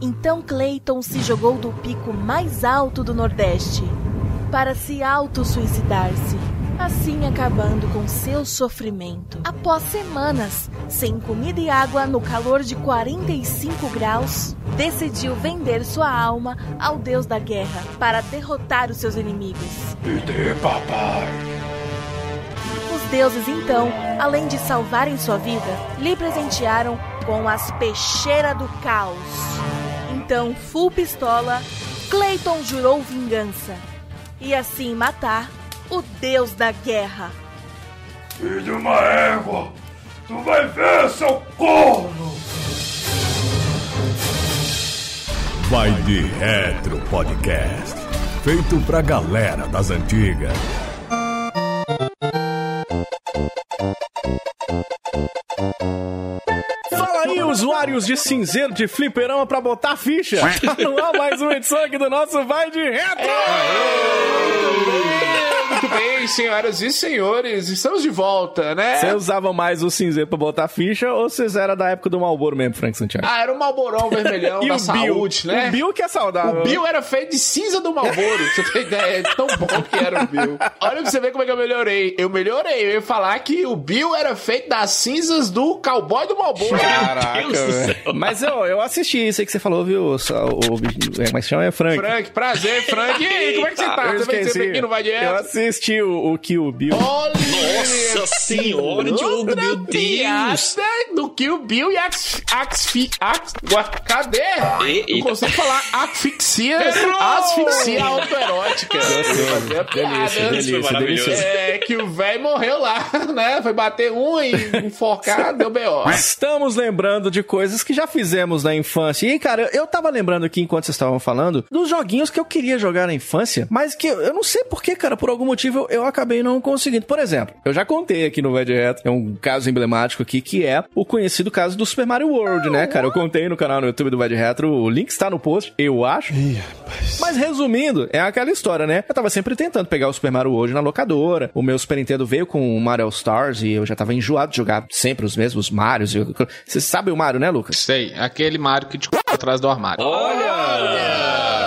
Então Clayton se jogou do pico mais alto do Nordeste para se auto-suicidar-se, assim acabando com seu sofrimento. Após semanas sem comida e água no calor de 45 graus, decidiu vender sua alma ao deus da guerra para derrotar os seus inimigos. Me dê, papai. Os deuses, então, além de salvarem sua vida, lhe presentearam com as peixeiras do caos. Então, full pistola, Clayton jurou vingança e assim matar o deus da guerra. Filho de uma égua, tu vai ver, seu corno! Vai de Retro Podcast. Feito pra galera das antigas. Usuários de cinzeiro de fliperama pra botar ficha. Tá no ar mais uma edição aqui do nosso Vai de Retro. Muito bem, senhoras e senhores, estamos de volta, né? Você usava mais o cinzeiro pra botar ficha ou vocês era da época do Malboro mesmo, Frank Santiago? Ah, era o Malborão vermelhão E da o saúde, Bill? né? O Bill que é saudável. O Bill era feito de cinza do Malboro, você ter ideia. É tão bom que era o Bill. Olha pra você ver como é que eu melhorei. Eu melhorei. Eu ia falar que o Bill era feito das cinzas do cowboy do Malboro. Caraca, velho. Mas eu, eu assisti isso aí que você falou, viu? O, o, é, mas chama é Frank. Frank, prazer, Frank. E aí, como é que você tá? Eu Você vem aqui no Vai Eu Direto? Assisti o, o Kill Bill. Olha! Nossa senhora, Diogo, meu Deus. do Kill Bill e Ax... Axfi... Ax... Cadê? E- Não eita. consigo falar asfixia... Asfixia autoerótica. Fazer a piada. Delícia, delícia, delícia. É que o velho morreu lá, né? Foi bater um e enforcar, deu B.O. Estamos lembrando de coisas que já fizemos na infância. E, cara, eu tava lembrando aqui, enquanto vocês estavam falando, dos joguinhos que eu queria jogar na infância, mas que eu eu não sei porquê, cara, por algum motivo eu, eu acabei não conseguindo. Por exemplo, eu já contei aqui no Vai Direto, é um caso emblemático aqui, que é o conhecido caso do Super Mario World, né, cara? Eu contei no canal no YouTube do Vai de Retro, o link está no post, eu acho. Mas resumindo, é aquela história, né? Eu tava sempre tentando pegar o Super Mario World na locadora. O meu Super Nintendo veio com o Mario All Stars e eu já tava enjoado de jogar sempre os mesmos Marios. Eu- Você sabe o Mario, né, Lucas? Sei, aquele Mario que te atrás do armário. Olha!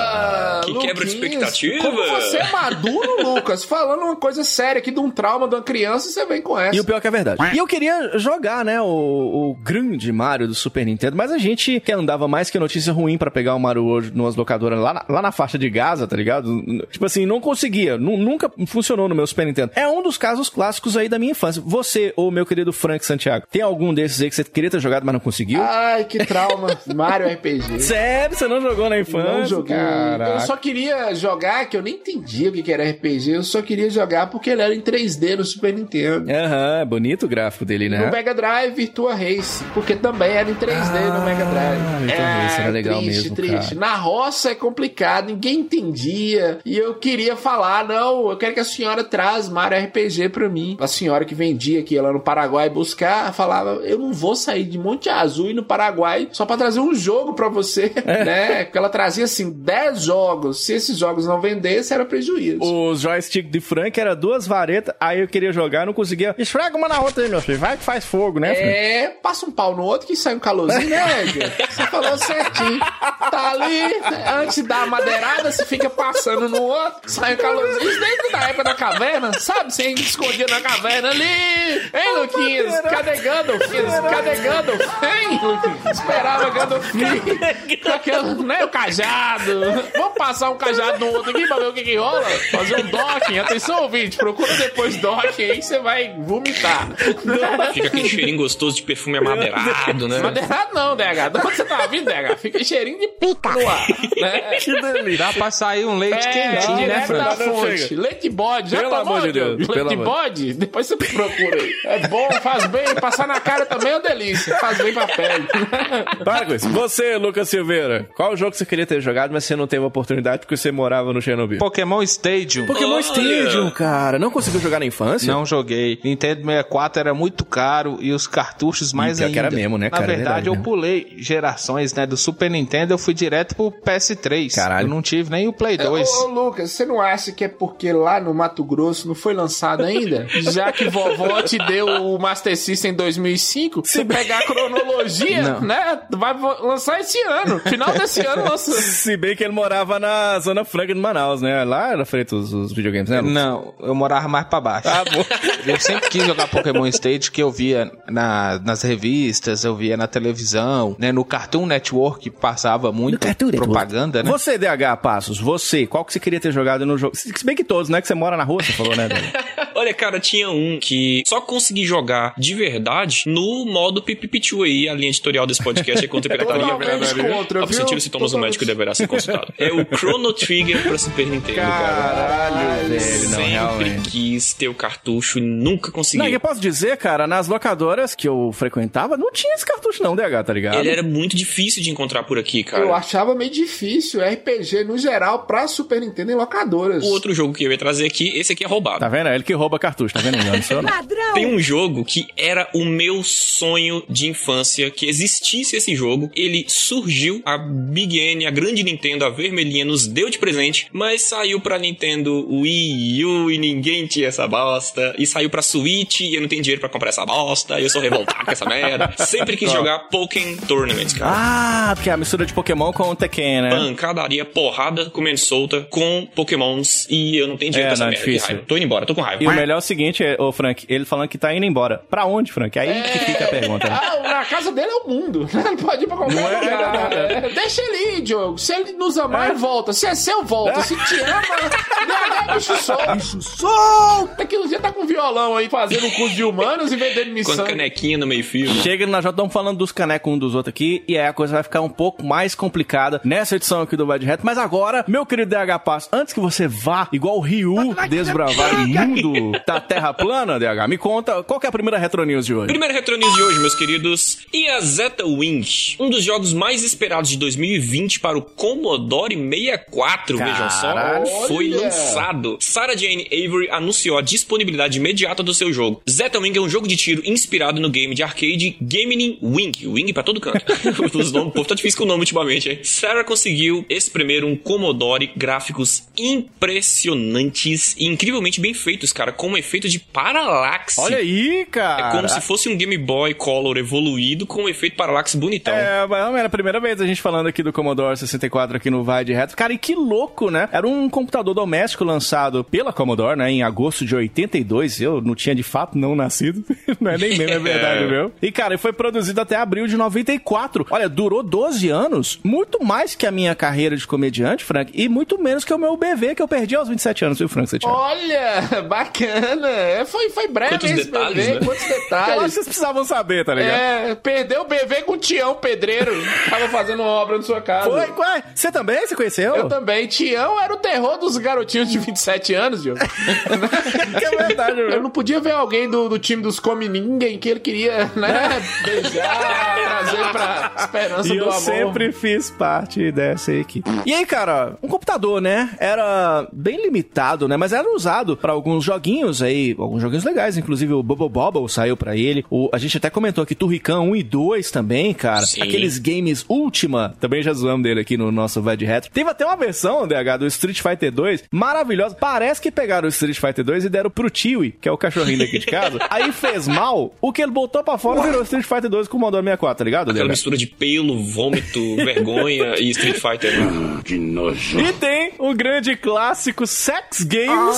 Que quebra de expectativa. Como você é maduro, Lucas, falando uma coisa séria aqui de um trauma de uma criança, você vem com essa. E o pior que é verdade. E eu queria jogar, né, o, o grande Mario do Super Nintendo, mas a gente que andava mais que notícia ruim pra pegar o Mario World numas locadoras lá na, lá na faixa de Gaza, tá ligado? Tipo assim, não conseguia. Nu- nunca funcionou no meu Super Nintendo. É um dos casos clássicos aí da minha infância. Você, ou meu querido Frank Santiago, tem algum desses aí que você queria ter jogado, mas não conseguiu? Ai, que trauma. Mario RPG. Sério? Você não jogou na infância? Não joguei. Caraca. Eu só queria jogar, que eu nem entendia o que era RPG, eu só queria jogar porque ele era em 3D no Super Nintendo. Aham, bonito o gráfico dele, né? No Mega Drive Virtua Race, porque também era em 3D no Mega Drive. Ah, Virtua Race era legal triste, mesmo, triste. cara. Na roça é complicado, ninguém entendia. E eu queria falar, não, eu quero que a senhora traz Mario RPG pra mim. A senhora que vendia que ia lá no Paraguai buscar, falava, eu não vou sair de Monte Azul e no Paraguai só pra trazer um jogo pra você, É. né? Porque ela trazia assim 10 jogos. Se esses jogos não vendessem, era prejuízo. O joystick de Frank era duas varetas, aí eu queria jogar, não conseguia. Esfrega uma na outra aí, meu filho. Vai que faz fogo, né, Frank? É, passa um pau no outro que sai um calorzinho, né, Edgar? Você falou certinho. Tá ali, antes da madeirada, você fica passando no outro, sai um calorzinho. Isso desde da época da caverna, sabe? Você escondia na caverna ali. Hein, Luquinhas? Cadê Gandalf? Cadê Gandalf? Hein, Luquinhas? Esperava Gandalf com aquele, né, o cajado. Vamos passar um cajado no outro aqui pra ver o que que rola? Fazer um docking. Atenção, ouvinte, procura depois docking aí que você vai vomitar. Fica aquele cheirinho gostoso de perfume amadeirado, né? Madeirado não, DH. De onde você tá vindo, DH? Fica cheirinho de pica no ar. Né? Que delícia. Dá pra sair um leite É, quentinho, né, direto Fran? da fonte. Leite bode. Já Pelo tomou, amor de Deus, Diogo? pelo Leite amor. bode? Depois você procura aí. É bom, faz bem. Passar na cara também é uma delícia. Faz bem pra pele. Para com isso. Você, Lucas Silveira, qual jogo você queria ter jogado, mas você não teve a oportunidade oportunidade porque você morava no Chernobyl? Pokémon Stadium. Pokémon Olha! Stadium, cara. Não conseguiu jogar na infância? Não joguei. Nintendo 64 era muito caro e os cartuchos mais pior que ainda. era mesmo, né, Na cara? É verdade, verdade, eu né? pulei gerações, né? Do Super Nintendo, eu fui direto pro PS3. Caralho. Eu não tive nem o Play 2. Ô, ô, Lucas, você não acha que é porque lá no Mato Grosso não foi lançado ainda? Já que vovó te deu o Master System em 2005, se pegar a cronologia, Não. né? Vai lançar esse ano. Final desse ano lança. Se bem que ele morava na Zona Franca de Manaus, né? Lá era feito os, os videogames, né? Lucas? Não, eu morava mais pra baixo. Ah, bom. Eu sempre quis jogar Pokémon Stage, que eu via na- nas revistas, eu via na televisão, né? No Cartoon Network passava muito propaganda, né? Você, DH Passos, você, qual que você queria ter jogado no jogo? Se bem que todos, né? Que você mora na rua, você falou, né? Olha, cara, tinha um que só consegui jogar de verdade no modo Pipipichu aí, a linha editorial desse podcast é contra a pirataria. Contra, Ao viu? sentir os sintomas, o médico deverá ser consultado. É o Chrono Trigger pra Super Nintendo, cara. Caralho, velho, não, Sempre realmente. quis ter o cartucho e nunca consegui. Não, eu posso dizer, cara, nas locadoras que eu frequentava, não tinha esse cartucho não, DH, tá ligado? Ele era muito difícil de encontrar por aqui, cara. Eu achava meio difícil RPG no geral pra Super Nintendo em locadoras. O outro jogo que eu ia trazer aqui, esse aqui é roubado. Tá vendo? É ele que rouba cartucho, tá vendo? Não, não. Tem um jogo que era o meu sonho de infância, que existisse esse jogo. Ele surgiu, a Big N, a grande Nintendo, a vermelhinha, nos deu de presente, mas saiu pra Nintendo Wii U e ninguém tinha essa bosta. E saiu pra Switch e eu não tenho dinheiro pra comprar essa bosta. E eu sou revoltado com essa merda. Sempre quis jogar Pokémon Tournament, cara. Ah, porque é a mistura de Pokémon com o Tekken, né? Pancadaria, porrada, comendo solta, com Pokémons. E eu não tenho dinheiro É, pra essa não, merda. Difícil. Tô indo embora, tô com raiva. E o melhor é o seguinte, é, ô Frank, ele falando que tá indo embora. Pra onde, Frank? Aí que fica a pergunta. né? Ah, na casa dele é o mundo. Ele pode ir pra qualquer Não é? lugar. É, Deixa ele ir, Diogo. Se ele nos amar, É. volta. Se é seu, volta. Se te ama, DH, bicho solto. Bicho solto. Daqui uns dias tá com violão aí, fazendo um curso de humanos e vendendo Com missão. a canequinha no meio fio. Chega, nós já estamos falando dos canecos um dos outros aqui, e aí a coisa vai ficar um pouco mais complicada nessa edição aqui do Vai de Reto. Mas agora, meu querido DH Passo, antes que você vá, igual o Ryu, desbravar o mundo da Terra plana, DH, me conta, qual que é a primeira Retro News de hoje? Primeiro Retro News de hoje, meus queridos. E a Zeta Wing, um dos jogos mais esperados de 2020 para o Commodore 64, vejam só, Caralho. foi lançado. Sarah Jane Avery anunciou a disponibilidade imediata do seu jogo. Zeta Wing é um jogo de tiro inspirado no game de arcade Gaming Wing. Wing pra todo canto. Os nomes, o povo tá difícil com o nome ultimamente, hein? Sarah conseguiu exprimir um Commodore gráficos impressionantes e incrivelmente bem feitos, cara, com um efeito de paralaxe. Olha aí, cara. É como se fosse um Game Boy Color evoluído com um efeito parallax bonitão. É, mas não era a primeira vez a gente falando aqui do Commodore 64 aqui no Vai de Retro. Cara, e que louco, né? Era um computador doméstico lançado pela Commodore, né? Em agosto de 82. Eu não tinha de fato não nascido. não é nem mesmo, é verdade, meu. E, cara, foi produzido até abril de 94. Olha, durou 12 anos. Muito mais que a minha carreira de comediante, Frank. E muito menos que o meu BV que eu perdi aos 27 anos, viu, Frank? Você tinha? Olha, bacana. É, Foi, foi breve Quantos esse detalhes, bebê, né? quantos Eu acho que detalhes. vocês precisavam saber, tá ligado? É, perdeu o BV com o Tião Pedreiro. Tava fazendo uma obra na sua casa. Foi, ué, você também? Você conheceu? Eu também. Tião era o terror dos garotinhos de 27 anos, Diogo. Que é verdade, Eu meu. não podia ver alguém do, do time dos Come Ninguém que ele queria, né, beijar, trazer pra esperança E do eu amor. sempre fiz parte dessa equipe. E aí, cara, um computador, né? Era bem limitado, né? Mas era usado pra alguns joguinhos aí, alguns joguinhos legais, inclusive o Bubble Bobble saiu pra ele. O, a gente até comentou aqui Turrican 1 e 2 também, cara. Sim. Aqueles games Ultima, também já zoamos dele aqui no nosso Vai de Retro. Teve até uma versão, DH, do Street Fighter 2, maravilhosa. Parece que pegaram o Street Fighter 2 e deram pro Tiwi, que é o cachorrinho daqui de casa. aí fez mal, o que ele botou pra fora virou Street Fighter 2 com o Commodore 64, tá ligado, Aquela DH? mistura de pelo, vômito, vergonha e Street Fighter. Que nojo. E tem o grande clássico Sex Games.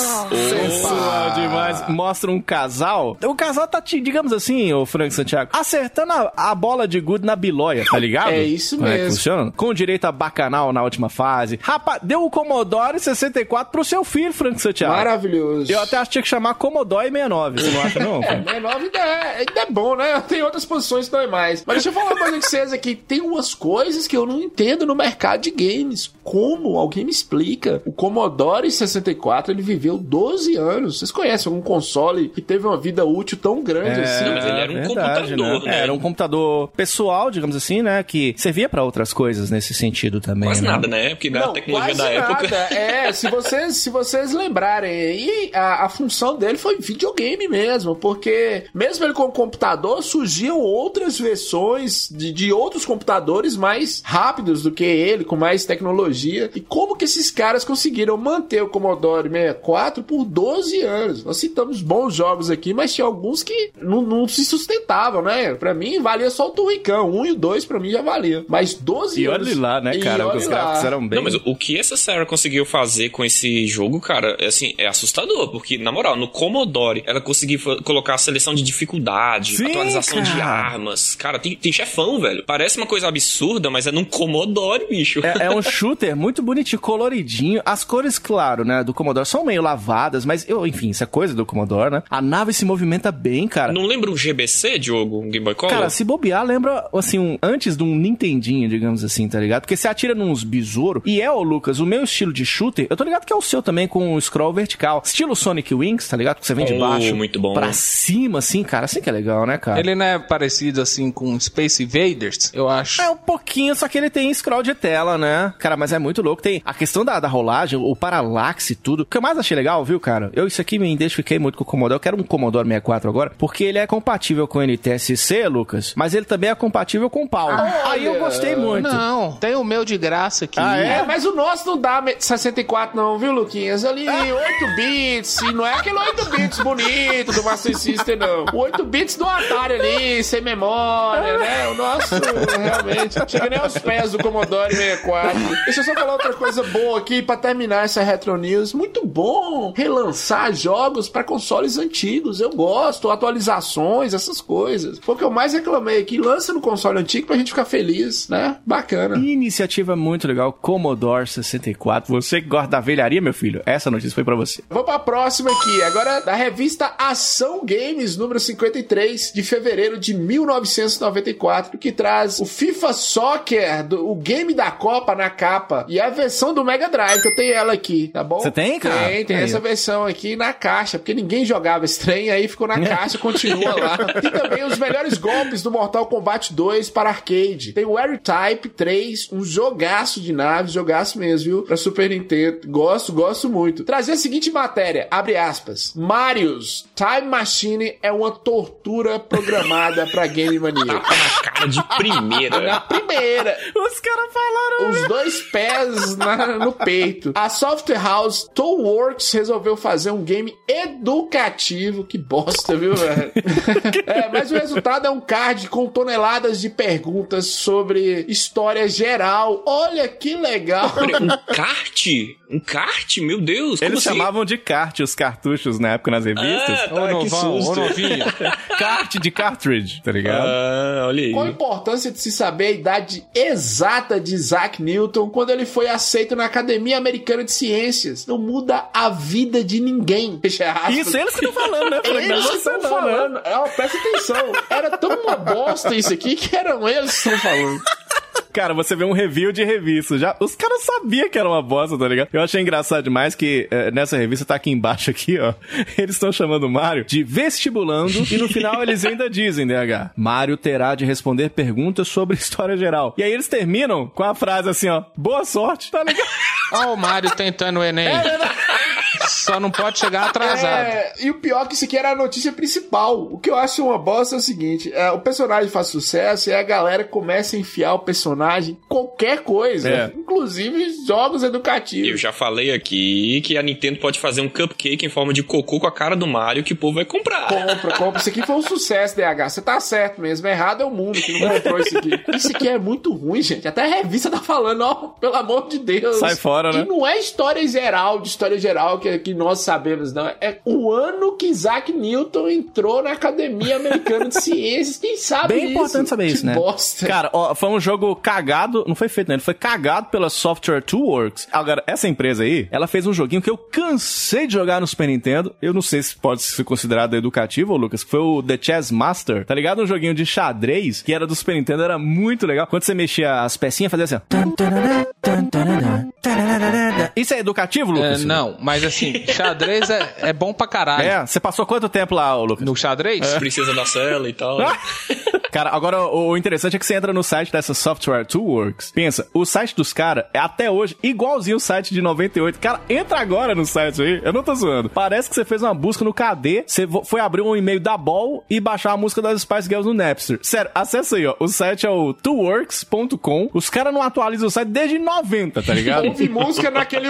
Sensual demais. Mostra um casal. O casal tá, digamos assim, o Frank Santiago, acertando a, a bola de good na biloia, tá ligado? É isso Como é mesmo. funciona? Com direito a bacanal na última fase. Rapaz, deu o Commodore 64 pro seu filho, Frank Santiago. Maravilhoso. Eu até acho que tinha que chamar Commodore 69. Você não acha, não? É, nove ainda é, ainda é bom, né? Tem outras posições que dói mais. Mas deixa eu falar uma coisa com vocês aqui. Tem umas coisas que eu não entendo no mercado de games. Como? Alguém me explica. O Commodore 64, ele viveu 12 anos. Vocês conhecem algum console que teve uma vida útil tão grande É, assim? mas ele era um verdade, computador, né? É, Era um computador pessoal, digamos assim, né? Que servia pra outras coisas nesse sentido também. Quase né? nada, né? Porque na Não, tecnologia quase da época. nada. É, se vocês, se vocês lembrarem aí, a, a função dele foi videogame mesmo, porque mesmo ele com computador, surgiam outras versões de, de outros computadores mais rápidos do que ele, com mais tecnologia. E como que esses caras conseguiram manter o Commodore 64 por 12 anos? Nós citamos bons jogos aqui, mas tinha alguns que não, não se sustentavam, né? Pra mim, valia só o Turricão. Um e o dois, pra mim, já valia. Mas 12 E anos... olha lá, né, E cara? olha Os lá. gráficos eram bem. Não, mas o que essa Sarah conseguiu fazer com esse jogo, cara, é assim, é assustador, porque, na moral, no Commodore, ela conseguiu colocar a seleção de dificuldade, Sim, atualização de cara. armas. Cara, tem, tem chefão, velho. Parece uma coisa absurda, mas é num Commodore, bicho. É, é um shooter muito bonitinho, coloridinho. As cores, claro, né, do Commodore são meio lavadas, mas eu, enfim, isso é coisa do Commodore, né? A nave se movimenta bem, cara. Não lembra um GBC, Diogo? Um Game Boy Color? Cara, se bobear, lembra, assim, um, antes de um Nintendinho, digamos assim, tá ligado? Porque você atira nos besouros. E é, ô Lucas, o meu estilo de shooter, eu tô ligado que é o seu também, com o scroll vertical. Estilo Sonic Wings, tá ligado? Que você vem de Oh, baixo muito bom. pra cima, assim, cara. Assim que é legal, né, cara? Ele não é parecido assim com Space Invaders, eu acho. É um pouquinho, só que ele tem scroll de tela, né? Cara, mas é muito louco. Tem a questão da, da rolagem, o paralaxe e tudo. O que eu mais achei legal, viu, cara? Eu isso aqui me identifiquei muito com o Commodore. Eu quero um Commodore 64 agora, porque ele é compatível com o NTSC, Lucas, mas ele também é compatível com o pau. Aí eu gostei muito. Não, tem o meu de graça aqui. Ah, É, mas o nosso não dá me- 64 não, viu, Luquinhas? Ali, 8 bits, e não é aquele 8 bits bonito do Master System, não. O 8 bits do Atari ali, sem memória, né? O nosso, realmente, chega nem aos pés do Commodore 64. Deixa eu só falar outra coisa boa aqui, pra terminar essa Retro News. Muito bom relançar jogos pra consoles antigos, eu gosto, atualizações, essas coisas. Foi o que eu mais reclamei aqui, lança no console antigo pra gente ficar feliz, né? Bacana. Iniciativa muito legal, Commodore 64. Você que gosta da velharia, meu filho, essa notícia foi pra você. Vamos pra próxima aqui, agora da revista Ação Games, número 53, de fevereiro de 1994, que traz o FIFA Soccer, do- o game da Copa na capa, e a versão do Mega Drive, que eu tenho ela aqui, tá bom? Você tem, cara? Tem, tem Aí, essa versão aqui na caixa, porque ninguém jogava esse trem, aí ficou na caixa, continua lá. Tem também os melhores golpes do Mortal Kombat 2 para arcade. Tem o R-Type 3, um jogaço de naves, jogaço mesmo, viu? Pra Super Nintendo. Gosto, gosto muito. Trazer a seguinte matéria, abre aspas. Marius Time Machine é uma tortura programada pra Game Mania. Tapa na cara de primeira. Na primeira, Os caras falaram. os dois pés na- no peito. A Software House Toolworks resolveu fazer um game educativo. Que bosta, viu, velho? é, mas o resultado é um card com toneladas de perguntas sobre história geral. Olha que legal. Um kart? Um kart? Meu Deus, Eles assim? chamavam de kart os cartuchos na época nas revistas. Ah, tá, que novão, susto. novinho. Kart de cartridge, tá ligado? Ah, olha aí. Qual a importância de se saber a idade exata de Isaac Newton quando ele foi aceito na Academia Americana de Ciências? Não muda a vida de ninguém. Fecha aspas. Isso, eles que estão falando, né? Falei, não é Eles que estão não, né? falando. É, presta atenção. Era tão uma bosta isso aqui que eram eles que estão falando. Cara, você vê um review de revista. Já, os caras sabiam que era uma bosta, tá ligado? Eu achei engraçado demais que eh, nessa revista tá aqui embaixo aqui, ó. Eles estão chamando o Mario de vestibulando e no final eles ainda dizem, DH. Mario terá de responder perguntas sobre história geral. E aí eles terminam com a frase assim, ó. Boa sorte, tá ligado? Ó o Mário tentando o Enem. Só não pode chegar atrasado. É, e o pior é que isso aqui era a notícia principal. O que eu acho uma bosta é o seguinte: é, o personagem faz sucesso e a galera começa a enfiar o personagem em qualquer coisa, É. inclusive jogos educativos. Eu já falei aqui que a Nintendo pode fazer um cupcake em forma de cocô com a cara do Mario que o povo vai comprar. Compra, compra. Isso aqui foi um sucesso, DH. Você tá certo mesmo. Errado é o mundo que não comprou isso aqui. Isso aqui é muito ruim, gente. Até a revista tá falando, ó, pelo amor de Deus. Sai fora, né? E não é história geral, de história geral que, que nós sabemos, não. É o ano que Isaac Newton entrou na Academia Americana de Ciências. Quem sabe Bem isso? importante saber Que isso, né? bosta. Cara, ó, foi um jogo cagado, não foi feito, né? Ele foi cagado pela Software Toolworks. Agora, essa empresa aí, ela fez um joguinho que eu cansei de jogar no Super Nintendo. Eu não sei se pode ser considerado educativo, Lucas, que foi o The Chess Master, tá ligado? Um joguinho de xadrez que era do Super Nintendo, era muito legal. Quando você mexia as pecinhas, fazia assim, ó. Isso é educativo, Lucas? É, não, mas assim, xadrez é, é bom pra caralho. É, você passou quanto tempo lá, Lucas? No xadrez? Princesa da Cela e tal. Cara, agora o interessante é que você entra no site dessa Software Toolworks. Pensa, o site dos caras é até hoje igualzinho o site de 98. Cara, entra agora no site aí. Eu não tô zoando. Parece que você fez uma busca no KD, você vo- foi abrir um e-mail da Ball e baixar a música das Spice Girls no Napster. Sério, acessa aí, ó. O site é o toolworks.com. Os caras não atualizam o site desde 90, tá ligado? Ouve música naquele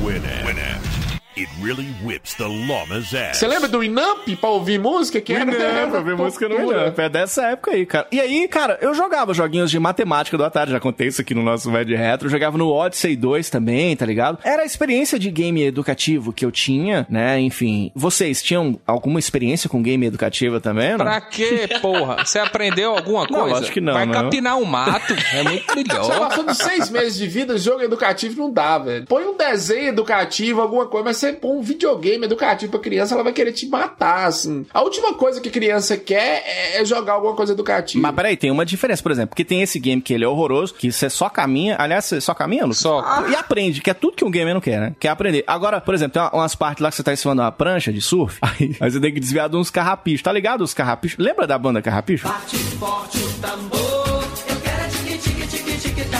Winamp. Winamp. It really whips the llama's ass. Você lembra do Winamp pra ouvir música? Que era, Não, pra ver música no Winamp. É dessa época aí, cara. E aí, cara, eu jogava joguinhos de matemática do Atari, já contei isso aqui no nosso Ved Retro. Eu jogava no Odyssey 2 também, tá ligado? Era a experiência de game educativo que eu tinha, né? Enfim, vocês tinham alguma experiência com game educativa também? Não? Pra quê, porra? Você aprendeu alguma Não, coisa? acho que não, Vai não. capinar um mato, é muito Você melhor. passou dos seis meses de vida, jogo educativo não dá, velho. Põe um desenho educativo, alguma coisa, mas você põe um videogame educativo pra criança, ela vai querer te matar, assim. A última coisa que criança quer é- é jogar alguma coisa educativa. Mas peraí, tem uma diferença, por exemplo, porque tem esse game que ele é horroroso, que você só caminha, aliás, você só caminha, Lucas? Só. E aprende, que é tudo que um gamer não quer, né? Quer aprender. Agora, por exemplo, tem uma- umas partes lá que você tá em cima de uma prancha de surf, aí, aí você tem que desviar de uns carrapichos, tá ligado? Os carrapichos. Lembra da banda Carrapicho?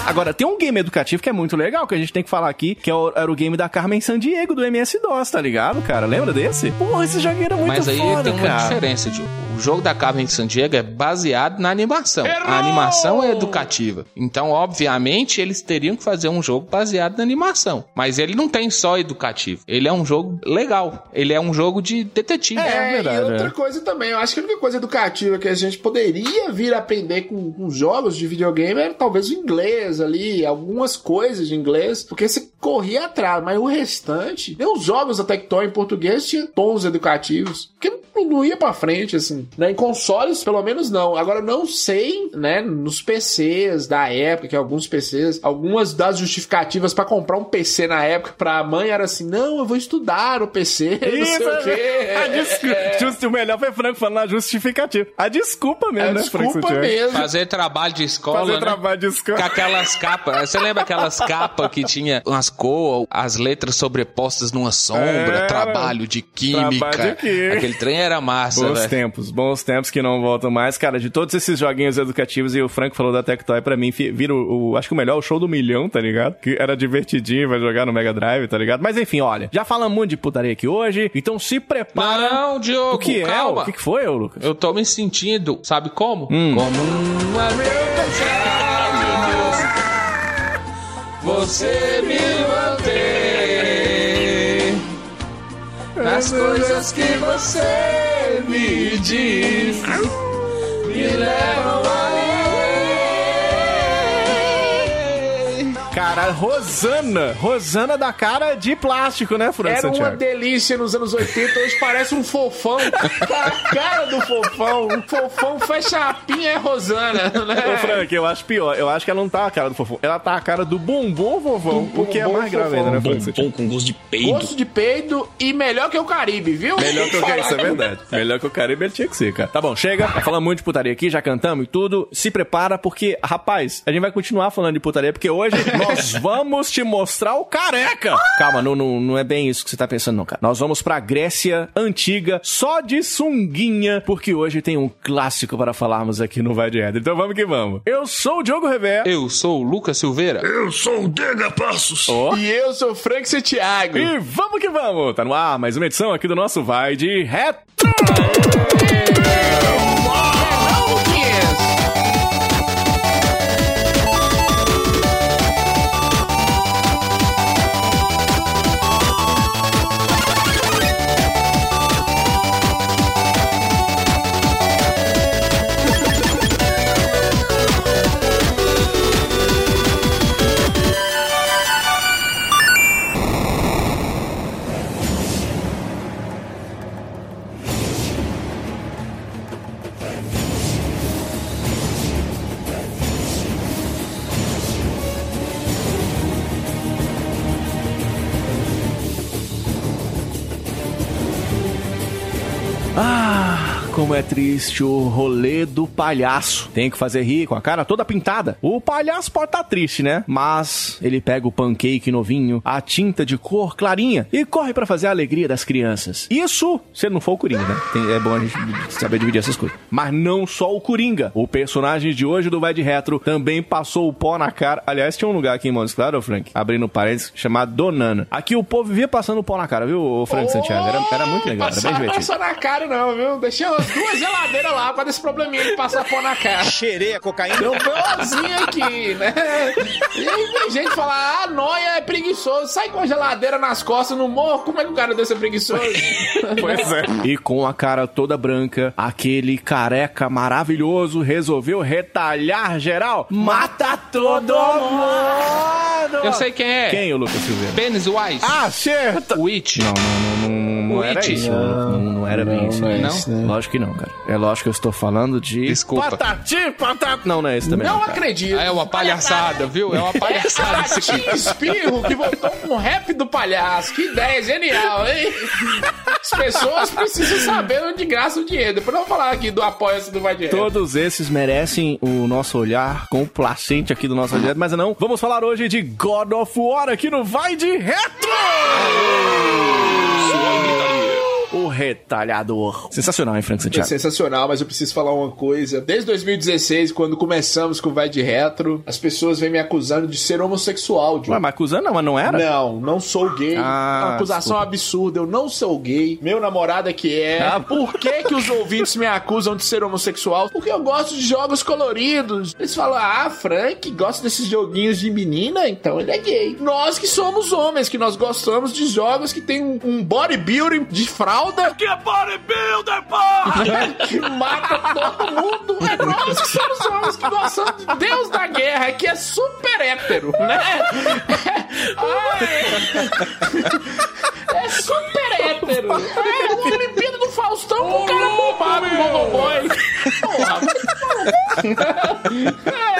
Agora, tem um game educativo que é muito legal, que a gente tem que falar aqui, que é o- era o game da Carmen Sandiego, do MS-DOS, tá ligado, cara? Lembra desse? Porra, esse joguinho era muito Mas aí foda, tem uma cara. diferença, Diogo. O jogo da Carmen de Sandiego é baseado na animação. A animação é educativa. Então, obviamente, eles teriam que fazer um jogo baseado na animação. Mas ele não tem só educativo. Ele é um jogo legal. Ele é um jogo de detetive. É, verdade, e outra é. coisa também, eu acho que a única coisa educativa que a gente poderia vir a aprender com, com jogos de videogame era talvez o inglês ali, algumas coisas de inglês, porque você corria atrás, mas o restante, nem os jogos da Tectoy em português tinham tons educativos, porque não, não ia pra frente, assim. Né? Em consoles, pelo menos não. Agora, eu não sei, né, nos PCs da época, que alguns PCs, algumas das justificativas pra comprar um PC na época pra mãe era assim, não, eu vou estudar o PC, não sei o quê. A desculpa. Justo, o melhor foi Franco falando a justificativa. A desculpa mesmo, É né, desculpa mesmo. Fazer trabalho de escola, Fazer né? trabalho de escola. Com aquelas capas. Você lembra aquelas capas que tinha umas cores, as letras sobrepostas numa sombra, Era. trabalho de química. Trabalho de química. Aquele trem era massa, Bons velho. tempos, bons tempos que não voltam mais. Cara, de todos esses joguinhos educativos, e o Franco falou da Tectoy, pra mim, vira o, o- acho que o melhor, o show do milhão, tá ligado? Que era divertidinho, vai jogar no Mega Drive, tá ligado? Mas enfim, olha, já falamos muito de putaria aqui hoje, então se prepara. Não, Diogo, o que é? calma. O que, que foi, ô, Lucas? Eu tô me sentindo, sabe como? Hum. Como um amigo Você me mantém nas coisas que você me diz. Me levam além. Cara, Rosana. Rosana da cara de plástico, né, Franco Era uma Santiago? delícia nos anos 80, hoje parece um fofão. Tá a cara do fofão. Fofão fecha a pinha é Rosana, né? Ô, Frank, eu acho pior. Eu acho que ela não tá a cara do fofão. Ela tá a cara do bombom vovão. O que é mais grave ainda, né, Frank? Com gosto de peido. Gosto de peido e melhor que o Caribe, viu? Melhor que o Caribe, isso é verdade. Melhor que o Caribe ele tinha que ser, cara. Tá bom, chega. Falamos muito de putaria aqui, já cantamos e tudo. Se prepara, porque, rapaz, a gente vai continuar falando de putaria, porque hoje nós vamos te mostrar o careca. Calma, não, não, não é bem isso que você tá pensando, não, cara. Nós vamos pra Grécia Antiga, só de sunguinha, porque hoje tem um clássico para falarmos aqui no Vai de Reto. Então vamos que vamos. Eu sou o Diogo Rever. Eu sou o Lucas Silveira. Eu sou o Dega Passos. Ó. E eu sou o Frank Santiago. E vamos que vamos! Tá no ar mais uma edição aqui do nosso Vai de Reto. É triste o rolê do palhaço. Tem que fazer rir com a cara toda pintada. O palhaço pode estar triste, né? Mas ele pega o pancake novinho, a tinta de cor clarinha e corre pra fazer a alegria das crianças. Isso se não for o Coringa, né? Tem- é bom a gente saber dividir essas coisas. Mas não só o Coringa. O personagem de hoje do Vai de Retro também passou o pó na cara. Aliás, tinha um lugar aqui em Montes Claros, Frank, abrindo parênteses, chamado Donana. Aqui o povo vivia passando o pó na cara, viu, Frank Santiago? Era, era muito legal, era bem divertido. passar na cara não, viu? Deixei umas duas geladeiras lá pra desse probleminha de passar pó na cara. Cheirei a cocaína. Deu um BOzinho aqui, né? E aí vem gente falar, ah, nóia é preguiçoso, sai com a geladeira nas costas no morro, como é que o cara desse é preguiçoso? Pois é. E com a cara toda branca, aquele careca maravilhoso resolveu retalhar geral. Mata todo mundo! Eu sei quem é. Quem, o Lucas Silveira? Benes Wise. Acerta! Witch. Não, não, não, não, não O era It? isso. Não, não era bem isso. não é né? Lógico que não, cara. É lógico que eu estou falando de... Desculpa. Patati, patata. Não, não é esse também. Não cara. acredito. É uma palhaçada, viu? É uma palhaçada isso aqui. Ratinho Espirro que voltou com o rap do palhaço. Que ideia genial, hein? As pessoas precisam saber onde gasta o dinheiro. Depois eu vou falar aqui do apoia-se do Vai Direto. Todos esses merecem o nosso olhar complacente aqui do nosso direto, mas não. Vamos falar hoje de God of War aqui no Vai de Retro! O retalhador. Sensacional, hein, Frank É Santiago? sensacional, mas eu preciso falar uma coisa. Desde 2016, quando começamos com o Vai de Retro, as pessoas vêm me acusando de ser homossexual, Diogo. Ué, mas acusando não, mas não era? Não, não sou gay. Ah, é uma acusação desculpa. absurda. Eu não sou gay. Meu namorado é que é. Ah. Por que, que os ouvintes me acusam de ser homossexual? Porque eu gosto de jogos coloridos. Eles falam, ah, Frank gosta desses joguinhos de menina, então ele é gay. Nós que somos homens, que nós gostamos de jogos que tem um, um bodybuilding de fralda. Que é bodybuilder, pô! que mata todo mundo. É nós que somos homens que gostamos de Deus da guerra, que é super hétero, né? É, é super hétero. É uma Olimpíada do Faustão com o cara bombado com o Monoboy. Porra. É,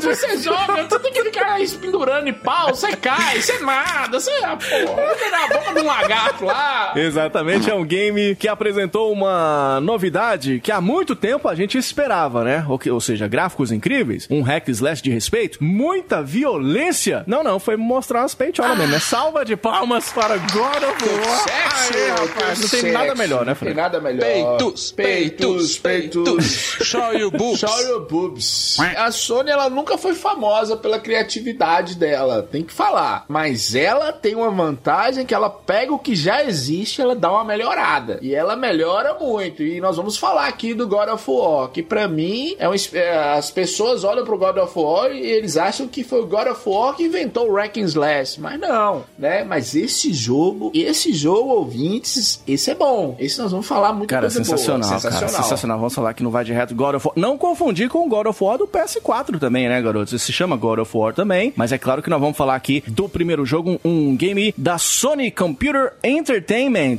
você joga, você tem que ficar pendurando em pau, você cai, você nada, você, ah, porra, na boca de um lagarto lá. Exatamente, é um game que apresentou uma novidade que há muito tempo a gente esperava, né? Ou, que- ou seja, gráficos incríveis, um hack slash de respeito, muita violência. Não, não, foi mostrar umas peitolas mesmo. É salva de palmas para God of War. Sexo, Aê, rapaz, não tem nada melhor, né, Não tem Fred? nada melhor. Peitos, peitos, peitos. Show you boobs. Show your boobs. A Sony, ela nunca foi famosa pela criatividade dela, tem que falar. Mas ela tem uma vantagem que ela pega o que já existe, ela dá uma melhorada. E ela melhora muito. E nós vamos falar aqui do God of War, que pra mim, é um, é, as pessoas olham pro God of War e eles acham que foi o God of War que inventou o Wreck and Slash. Mas não, né? Mas esse jogo, esse jogo, ouvintes, esse é bom. Esse nós vamos falar muito Cara, coisa boa. sensacional, cara. Sensacional. Vamos falar que não vai de reto God of War. Não confundir com o God of War do PS4 também, né, garotos? Esse se chama God of War também. Mas é claro que nós vamos falar aqui do primeiro jogo, um game da Sony Computer Entertainment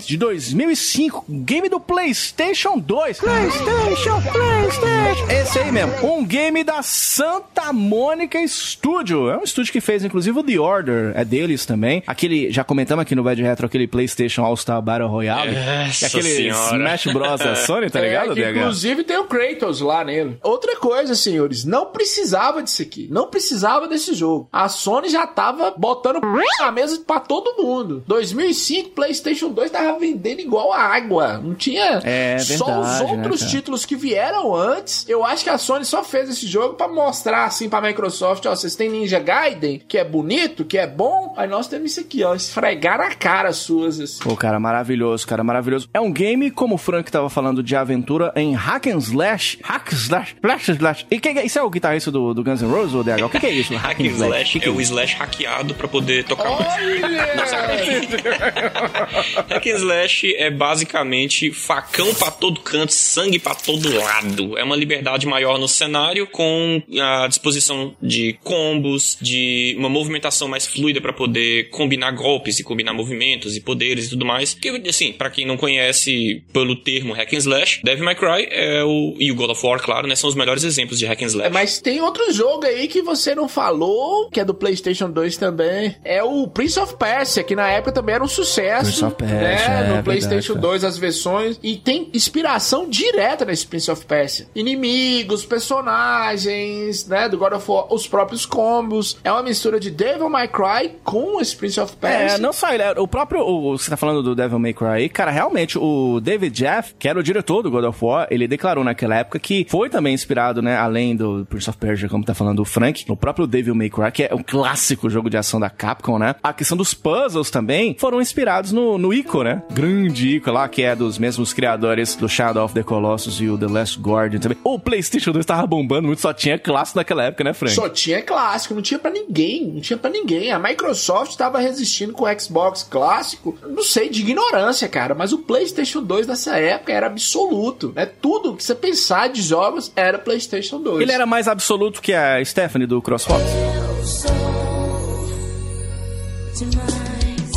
de 2005. Game do PlayStation 2. PlayStation, PlayStation. Esse aí mesmo. Um game da Santa Mônica Studio. É um estúdio que fez, inclusive, o The Order. É deles também. Aquele, já comentamos aqui no de Retro, aquele PlayStation All-Star Battle Royale. Nossa aquele senhora. Smash Bros. da Sony, tá ligado, é, que DH? inclusive tem o Kratos lá nele. Outra coisa, senhores, não precisava disso aqui. Não precisava desse jogo. A Sony já tava botando na mesa pra todo mundo. 2005, PlayStation 2 tava vendendo igual a água. Não tinha É só os verdade, né, outros cara? títulos que vieram antes. Eu acho que a Sony só fez esse jogo pra mostrar assim pra Microsoft, ó, vocês têm Ninja Gaiden, que é bonito, que é bom. Aí nós temos isso aqui, ó, esfregar a cara suas assim. Pô, cara, maravilhoso, cara, maravilhoso. É um game, como o Frank tava falando, de aventura em hack and slash. Hack slash, slash, slash. E que, que- isso é o guitarrista do, do Guns N' Roses ou DH? O que, que é isso? Hack and Slash Que que é o slash hackeado pra poder tocar mais. Hack and Slash é basicamente facão pra todo canto, sangue pra todo lado. É uma liberdade maior no cenário, com a disposição de combos, de uma movimentação mais fluida pra poder combinar golpes e combinar movimentos e poderes e tudo mais. Que, assim, pra quem não conhece pelo termo Hack and Slash, Devil May Cry é o, e o God of War, claro, né, são os melhores exemplos de Hack and Slash. É, mas tem outro jogo aí que você não falou, que é do PlayStation 2 também é o Prince of Persia, que na época também era um sucesso. Prince of Persia, né? No é PlayStation verdade, 2, as versões. E tem inspiração direta nesse Prince of Persia. Inimigos, personagens, né? Do God of War, os próprios combos. É uma mistura de Devil May Cry com esse Prince of Persia. É, não só ele, é- o próprio, o, você tá falando do Devil May Cry aí, cara, realmente, o David Jeff, que era o diretor do God of War, ele declarou naquela época que foi também inspirado, né, além do Prince of Persia, como tá falando o Frank, no próprio Devil May Cry, que é um clássico jogo de ação da Capcom, né, a questão dos puzzles também foram inspirados no, no Ico, né, grande Ico lá, que é dos mesmos criadores do Shadow of the Colossus e o The Last Guardian também. O PlayStation 2 tava bombando muito, só tinha clássico naquela época, né, Frank? Só tinha clássico, não tinha pra ninguém, não tinha pra ninguém. A Microsoft tava resistindo com o Xbox clássico, não sei, de ignorância, cara, mas o PlayStation 2 nessa época era absoluto, né? Tudo que você pensar de jogos era PlayStation 2. Ele era mais absoluto que a Stephanie do CrossFox.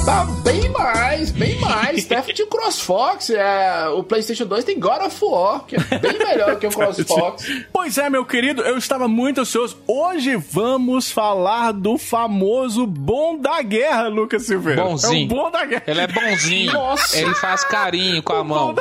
Tá bem mais, bem mais. O CrossFox, é, o PlayStation 2 tem God of War, que é bem melhor que o CrossFox. Pois é, meu querido, eu estava muito ansioso. Hoje vamos falar do famoso bom da guerra, Lucas Silveira. Bonzinho. É o bom da guerra. Ele é bonzinho. Nossa. Ele faz carinho com a mão.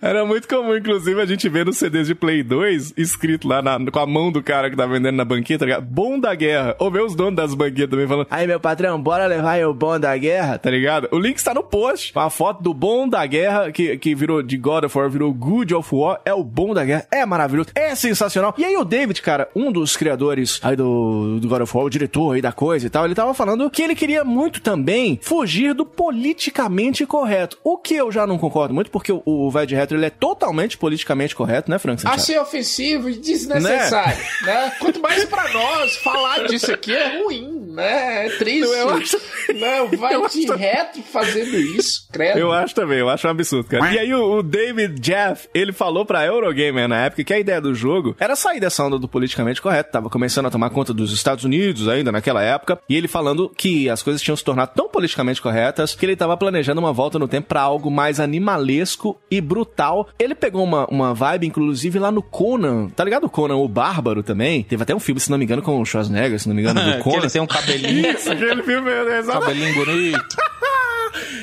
Era muito comum, inclusive, a gente ver nos CDs de Play 2 escrito lá na- com a mão do cara que tá vendendo na banqueta, tá ligado? Bom da guerra. Ou ver os donos das banquetas também falando: Aí, meu patrão, bora levar aí o bom da guerra, tá ligado? O link está no post. A foto do bom da guerra, que, que virou de God of War, virou Good of War. É o bom da guerra. É maravilhoso. É sensacional. E aí, o David, cara, um dos criadores aí do, do God of War, o diretor aí da coisa e tal, ele tava falando que ele queria muito também fugir do politicamente correto. O que eu já não concordo muito, porque o Vai de Retro ele é totalmente politicamente correto, né, Frank Santiago? Achei ofensivo e desnecessário, né? Quanto mais pra nós, falar disso aqui é ruim, né? É triste. Eu acho- Não, vai eu de acho- reto fazendo isso, credo. Eu acho também, eu acho um absurdo, cara. E aí o, o David Jeff, ele falou pra Eurogamer na época que a ideia do jogo era sair dessa onda do politicamente correto, tava começando a tomar conta dos Estados Unidos ainda naquela época, e ele falando que as coisas tinham se tornado tão politicamente corretas que ele tava planejando uma volta no tempo pra algo mais animalesco e brutal. Ele pegou uma, uma vibe, inclusive, lá no Conan, tá ligado o Conan, o Bárbaro também? Teve até um filme, se não me engano, com o Schwarzenegger, se não me engano, do que Conan. ele tem um cabelinho, Isso, aquele filme, exatamente cabelinho bonito.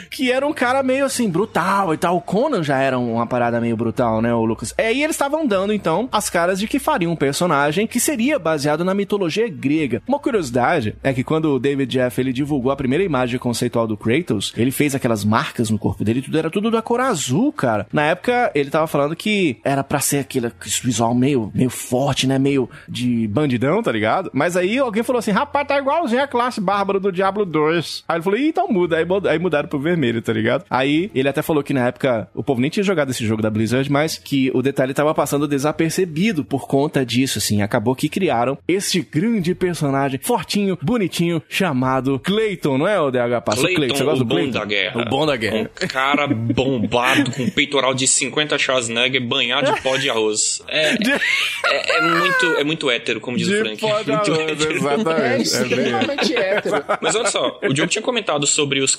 Que era um cara meio assim, brutal e tal. O Conan já era uma parada meio brutal, né, o Lucas? É, e eles estavam dando, então, as caras de que fariam um personagem que seria baseado na mitologia grega. Uma curiosidade é que quando o David Jeff ele divulgou a primeira imagem conceitual do Kratos, ele fez aquelas marcas no corpo dele, tudo era tudo da cor azul, cara. Na época, ele tava falando que era pra ser aquele visual meio, meio forte, né, meio de bandidão, tá ligado? Mas aí alguém falou assim, rapaz, tá igualzinho a classe bárbara do Diablo 2. Aí ele falou, então muda. Aí, muda- aí mudaram pro vermelho, tá ligado? Aí ele até falou que na época o povo nem tinha jogado esse jogo da Blizzard, mas que o detalhe tava passando desapercebido por conta disso, assim. Acabou que criaram este grande personagem, fortinho, bonitinho, chamado Clayton, não é o DH Passo? Clayton, você gosta o do bom Clayton? da guerra. O bom da guerra. Um cara bombado com um peitoral de 50 Schwarzenegger banhado de pó de arroz. É, é, é muito, é muito hétero, como diz o De Frank. pó de Muito arroz, hétero. É exatamente. É bem- extremamente hétero. Mas olha só, o Diogo tinha comentado sobre os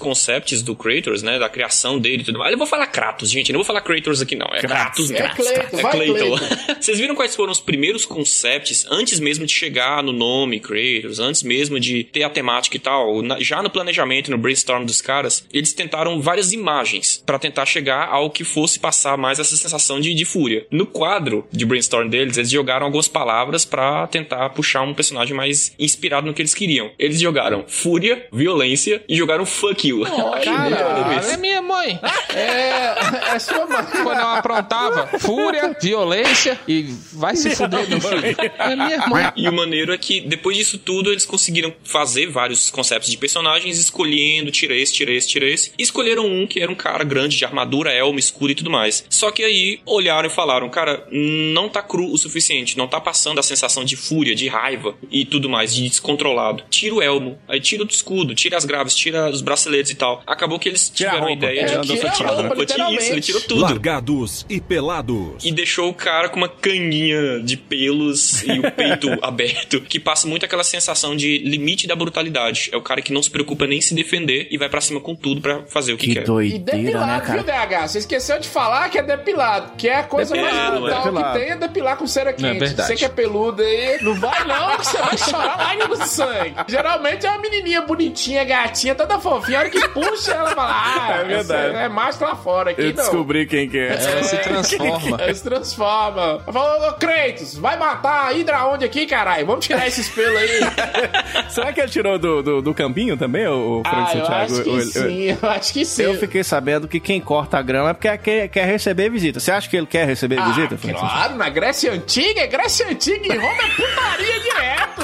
concepts do Kratos, né? Da criação dele e tudo mais. Eu vou falar Kratos, gente. Eu não vou falar Kratos aqui, não. É Kratos, É Kratos. Clayton, É vai Clayton. Clayton. Vocês viram quais foram os primeiros concepts antes mesmo de chegar no nome Kratos, antes mesmo de ter a temática e tal? Na- já no planejamento, no brainstorm dos caras, eles tentaram várias imagens pra tentar chegar ao que fosse passar mais essa sensação de, de fúria. No quadro de brainstorm deles, eles jogaram algumas palavras pra tentar puxar um personagem mais inspirado no que eles queriam. Eles jogaram fúria, violência e jogaram fuck you. Caralho, é minha mãe. É, é sua mãe. Quando eu aprontava, fúria, violência e vai se fuder, meu filho. É minha mãe. E o maneiro é que depois disso tudo eles conseguiram fazer vários conceitos de personagens, escolhendo, tira esse, tira esse, tira esse. E escolheram um que era um cara grande, de armadura, elmo, escuro e tudo mais. Só que aí olharam e falaram, cara, não tá cru o suficiente, não tá passando a sensação de fúria, de raiva e tudo mais, de descontrolado. Tira o elmo, aí tira o escudo, tira as graves, tira os braceletes e tal. Acabou que eles Tira a tiveram a ideia É, de tira andar a tirando roupa, um cotinho. Isso, ele tirou tudo. Largados e pelados. E deixou o cara com uma canguinha de pelos e o peito aberto, que passa muito aquela sensação de limite da brutalidade. É o cara que não se preocupa nem em se defender e vai pra cima com tudo pra fazer o que, Que quer. E doideira, né, depilado, viu, cara? DH? Você esqueceu de falar que é depilado, que é a coisa mais Depilado, brutal é depilado. que tem é depilar com cera quente. verdade. você que é peludo aí, não vai não, que você vai chorar lágrimas de sangue. Geralmente é uma menininha bonitinha, gatinha, toda fofinha. A hora que puxa, ela fala, ah, É verdade. é macho lá fora aqui, Eu não. descobri quem que é. Ela se transforma. Ela se transforma. Falou, ô Kratos, vai matar a Hydra onde aqui, caralho? Vamos tirar esses pelos aí. Será que ele tirou do, do, do campinho também, o Frank ah, eu Santiago? acho que ele- sim, eu acho que sim. Eu fiquei sabendo que quem corta a grama é porque quer, quer receber visita. Você acha que ele quer receber Ah, visita, Frank Santiago? claro, na Grécia Antiga, Grécia Antiga e Roma é putaria direto.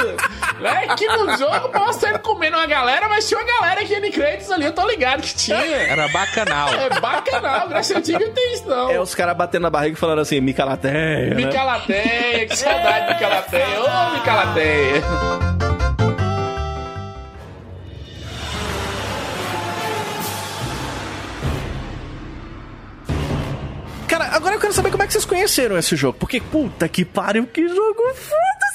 Né? Que no jogo posso ele comendo uma galera, mas tinha uma galera aqui em Kratos ali, eu tô ligado que tinha. Era bacanal. É bacanal, Grécia Antiga não tem isso não. É os caras batendo na barriga e falando assim, Micalateia, né? Micalateia, que saudade de Micalateia. Ô, Micalateia. Cara, agora eu quero saber como é que vocês conheceram esse jogo. Porque, puta que pariu, que jogo foda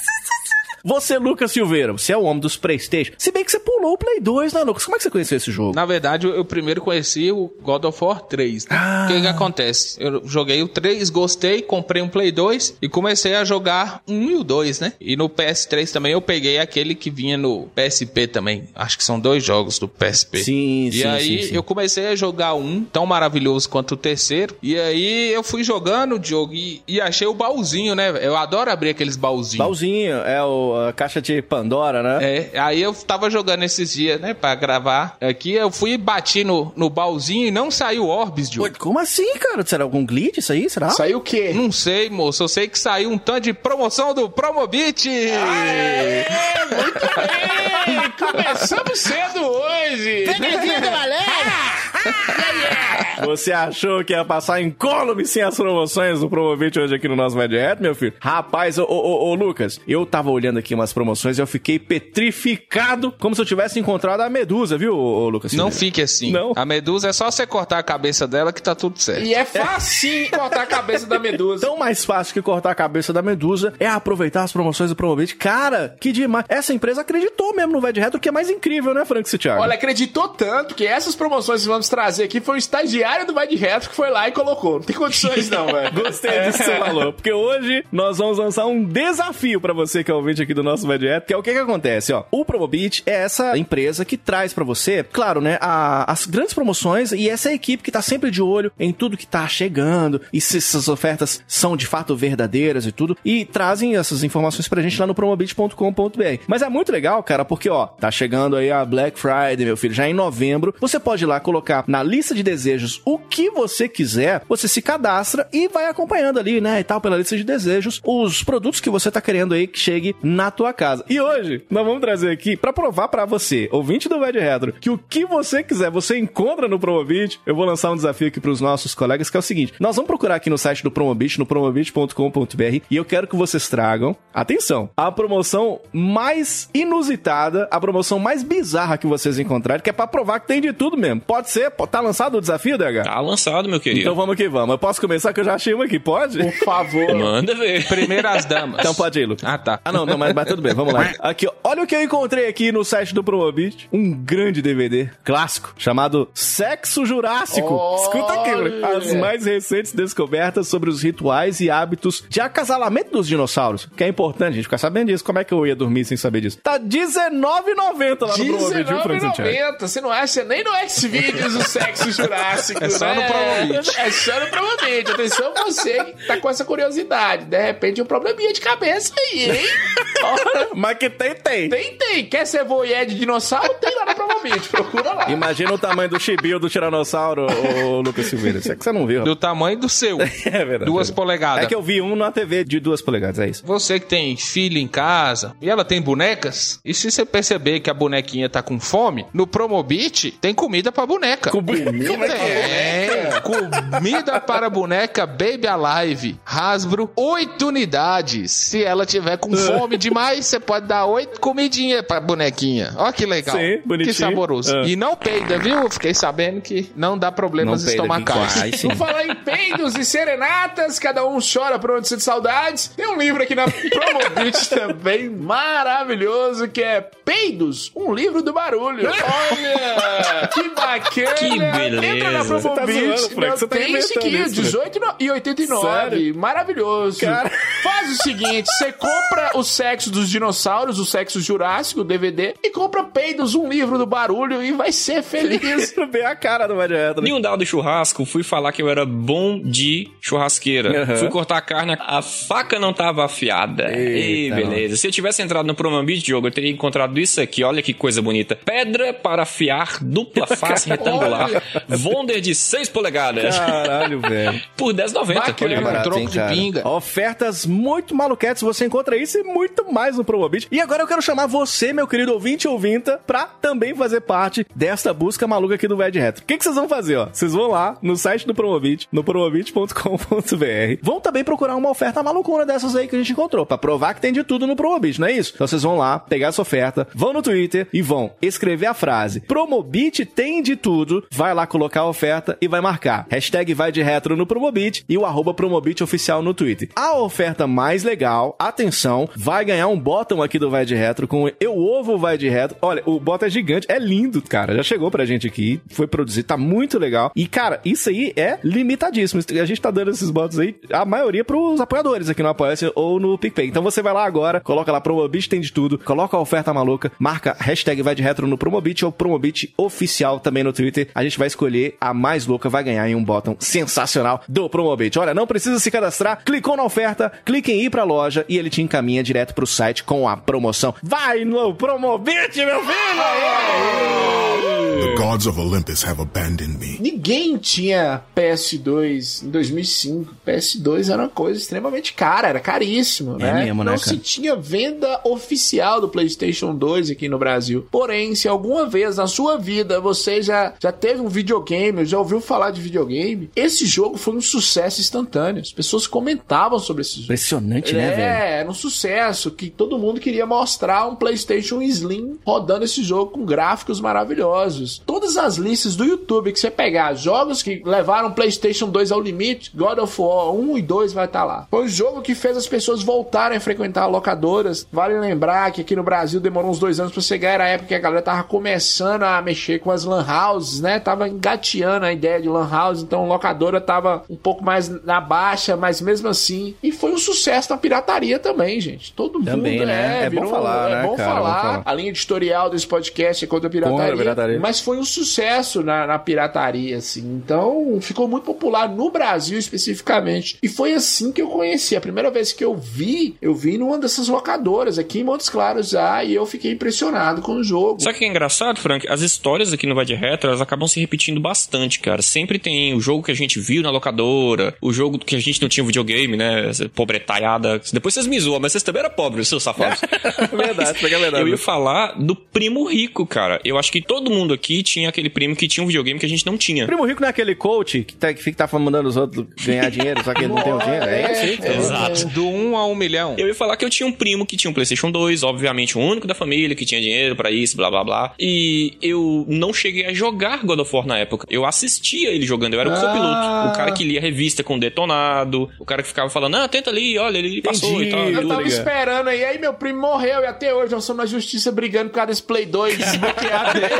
Você, Lucas Silveira, você é o homem dos Playstation. Se bem que você pulou o Play 2, né, Lucas? Como é que você conheceu esse jogo? Na verdade, eu primeiro conheci o God of War 3. né? Ah. O que que acontece? Eu joguei o 3, gostei, comprei um Play 2 e comecei a jogar um e o 2, né? E no PS3 também eu peguei aquele que vinha no PSP também. Acho que são dois jogos do PSP. Sim, E sim, aí sim, sim. eu comecei a jogar um tão maravilhoso quanto o terceiro. E aí eu fui jogando o jogo e, e achei o baúzinho, né? Eu adoro abrir aqueles baúzinhos. Baúzinho, é o, a caixa de Pandora, né? É, aí eu tava jogando esses dias, né, pra gravar aqui, eu fui e bati no, no baúzinho e não saiu Orbs, Pô, Diogo. Como assim, cara? Será algum glitch isso aí? Será? Saiu o quê? Não sei, moço, eu sei que saiu um tanto de promoção do Promobit! É, muito bem! Começamos cedo hoje! Você achou que ia passar incólume sem as promoções do Promovite hoje aqui no nosso Direto, meu filho? Rapaz, ô, ô, ô, Lucas, eu tava olhando aqui umas promoções e eu fiquei petrificado, como se eu tivesse encontrado a Medusa, viu, ô, ô, Lucas? Não fique assim. Não. A medusa é só você cortar a cabeça dela que tá tudo certo. E é facinho cortar a cabeça da medusa. Tão mais fácil que cortar a cabeça da Medusa é aproveitar as promoções do Promovite. Cara, que demais. Essa empresa acreditou mesmo no Vai de Retro, que é mais incrível, né, Frank Santiago? Olha, acreditou tanto que essas promoções que trazer aqui foi o estagiário do Vai de Retro que foi lá e colocou. Não tem condições não, velho. Gostei disso que você falou, porque hoje nós vamos lançar um desafio pra você que é ouvinte aqui do nosso Vai Direto, que é o que que acontece, ó. O Promobit é essa empresa que traz pra você, claro, né, a- as grandes promoções e essa equipe que tá sempre de olho em tudo que tá chegando e se essas ofertas são de fato verdadeiras e tudo, e trazem essas informações pra gente lá no promobit.com.br. Mas é muito legal, cara, porque ó, tá chegando aí a Black Friday, meu filho, já em novembro, você pode ir lá colocar na lista de desejos o que você quiser, você se cadastra e vai acompanhando ali, né, e tal, pela lista de desejos, os produtos que você tá querendo aí que chegue na tua casa. E hoje, nós vamos trazer aqui pra provar pra você, ouvinte do de Retro, que o que você quiser, você encontra no Promobit. Eu vou lançar um desafio aqui pros nossos colegas, que é o seguinte, nós vamos procurar aqui no site do Promobit, no promobit.com.br, e eu quero que vocês tragam, atenção, a promoção mais inusitada, a promoção mais bizarra que vocês encontrarem, que é pra provar que tem de tudo mesmo. Pode ser? Pô, Tá lançado o desafio, DH? Tá lançado, meu querido. Então vamos que vamos. Eu posso começar que eu já achei uma aqui, pode? Por favor. Manda ver. Primeiro as damas. Então pode ir, Lucas. Ah, tá. Ah, não, não, mas, mas tudo bem, vamos lá. Aqui, ó. Olha o que eu encontrei aqui no site do Promobit. Um grande DVD clássico chamado Sexo Jurássico. Olha! Escuta aqui, moleque. As mais recentes descobertas sobre os rituais e hábitos de acasalamento dos dinossauros. Que é importante a gente ficar sabendo disso. Como é que eu ia dormir sem saber disso? Tá R$19,90 lá no Promobit, viu, Frank Santiago? R$19,90. Você não acha nem no Xvideos o sexo jurássico, É só né? no Promobit. É só no Promobit. Atenção você que tá com essa curiosidade. De repente um probleminha de cabeça aí, hein? Mas que tem, tem. tem, tem. Quer ser voyeur de dinossauro? Tem lá no Promobit. Procura lá. Imagina o tamanho do chibio do tiranossauro, ô, Lucas Silveira. Isso é que você não viu. Do tamanho do seu. É verdade. Duas polegadas. É que eu vi um na TV de duas polegadas, é isso. Você que tem filho em casa e ela tem bonecas, e se você perceber que a bonequinha tá com fome, no Promobit tem comida pra boneca. Com bu- Como é é? É. Comida para boneca Baby Alive. Hasbro, oito unidades. Se ela tiver com fome demais, você pode dar oito comidinhas pra bonequinha. Ó que legal. Sim, bonitinho. Que saboroso. Ah. E não peida, viu? Fiquei sabendo que não dá problemas Não peida, estomacais. Ai, sim. Vou falar em peidos e serenatas, cada um chora por onde sente saudades. Tem um livro aqui na Promobit também maravilhoso que é Peidos, um livro do barulho. Olha, que bacana. Que beleza. Entra na Você tá zoando, Frank, você tá tem aqui, inventando isso, 18 no- e 89. Sério? Maravilhoso. Cara. Faz o seguinte, você compra o sexo dos dinossauros, o sexo jurássico, DVD, e compra Peidos, um livro do barulho e vai ser feliz. Bem a cara do Mad Retro. Em um dado churrasco, fui falar que eu era bom de churrasqueira. Aham. Fui cortar a carne, a faca não tava afiada. Ei, beleza. Se eu tivesse entrado no Promambit, Diogo, eu teria encontrado isso aqui. Olha que coisa bonita. Pedra para afiar, dupla face retangular. Wonder de 6 polegadas. Caralho, velho. Por 10,90. Bacana. Olha barato. troco hein, de pinga. Ofertas muito maluquetes, você encontra isso e muito mais no Promobit. E agora eu quero chamar você, meu querido ouvinte e ouvinta, pra também fazer parte desta busca maluca aqui do Ved Retro. O que, que vocês vão fazer, ó? Vocês vão lá no site do Promobit, no promobit.com.br. Vão também procurar uma oferta malucona dessas aí que a gente encontrou, pra provar que tem de tudo no Promobit, não é isso? Então vocês vão lá, pegar essa oferta, vão no Twitter e vão escrever a frase Promobit tem de tudo, vai lá colocar a oferta e vai marcar hashtag vai de retro no Promobit e o arroba Promobit oficial no Twitter. A oferta mais legal, atenção, vai ganhar um bottom aqui do Vai de Retro com Eu Ovo Vai de Retro. Olha, o bottom é gigante, é lindo, cara. Já chegou pra gente aqui, foi produzido, tá muito legal. E, cara, isso aí é limitadíssimo. A gente tá dando esses bots aí, a maioria pros apoiadores aqui no Apoia-se ou no PicPay. Então você vai lá agora, coloca lá Promobit tem de tudo, coloca a oferta maluca, marca hashtag Vai de Retro no Promobit ou Promobit oficial também no Twitter. A gente vai escolher a mais louca, vai ganhar em um bottom sensacional do Promobit. Olha, não precisa se cadastrar, clicou na oferta, clique em ir pra loja e ele te encaminha direto pro site com a promoção. Vai no Promobit, meu filho! The gods of Olympus have abandoned me. Ninguém tinha PS2 em 2005. PS2 era uma coisa extremamente cara, era caríssimo, É né? mesmo, né, Não cara? se tinha venda oficial do PlayStation 2 aqui no Brasil. Porém, se alguma vez na sua vida você já, já teve um videogame, já ouviu falar de videogame, esse jogo foi um sucesso instantâneo. As pessoas comentavam sobre esse jogo. Impressionante, né, velho? É, era um sucesso que todo mundo queria mostrar um PlayStation Slim rodando esse jogo com gráficos maravilhosos. Todas as listas do YouTube que você pegar, jogos que levaram o PlayStation 2 ao limite, God of War 1 e 2 vai estar lá. Foi um jogo que fez as pessoas voltarem a frequentar locadoras. Vale lembrar que aqui no Brasil demorou uns dois anos pra chegar, era a época que a galera tava começando a mexer com as lan houses, né? Tava engateando a ideia de lan house, então a locadora tava um pouco mais na baixa, mas mesmo assim. E foi um sucesso na pirataria também, gente. Todo Também, mundo né? é, É bom virou- falar, é né, bom cara? falar. Bom falar. A linha editorial desse podcast é contra a pirataria, Contra a pirataria. Mas foi um sucesso na, na pirataria, assim. Então, ficou muito popular no Brasil especificamente. E foi assim que eu conheci. A primeira vez que eu vi, eu vi numa dessas locadoras aqui em Montes Claros já, e eu fiquei impressionado com o jogo. Sabe o que é engraçado, Frank? As histórias aqui no Vai de Retro, elas acabam se repetindo bastante, cara. Sempre tem o jogo que a gente viu na locadora, o jogo que a gente não tinha videogame, né? Essa Pobretaiada. Depois vocês me zoam, mas vocês também eram pobres, seus safados. verdade, isso aqui é verdade. Eu ia falar do primo rico, cara. Eu acho que todo mundo aqui tinha aquele primo que tinha um videogame que a gente não tinha. Primo Rico não é aquele coach que, tá, que fica tá mandando os outros ganhar dinheiro, só que ele não tem o dinheiro? É tá bom. Exato. Do 1 a 1 milhão. Eu ia falar que eu tinha um primo que tinha um PlayStation 2, obviamente o único da família que tinha dinheiro pra isso, blá blá blá. E eu não cheguei a jogar God of War na época. Eu assistia ele jogando, eu era o Ah. copiloto. O cara que lia revista com detonado, o cara que ficava falando, ah, tenta ali, olha, ele passou e tal. Eu tudo. tava liga. esperando aí, aí meu primo morreu e até hoje nós somos na justiça brigando por causa desse Play 2 desbloqueado dele.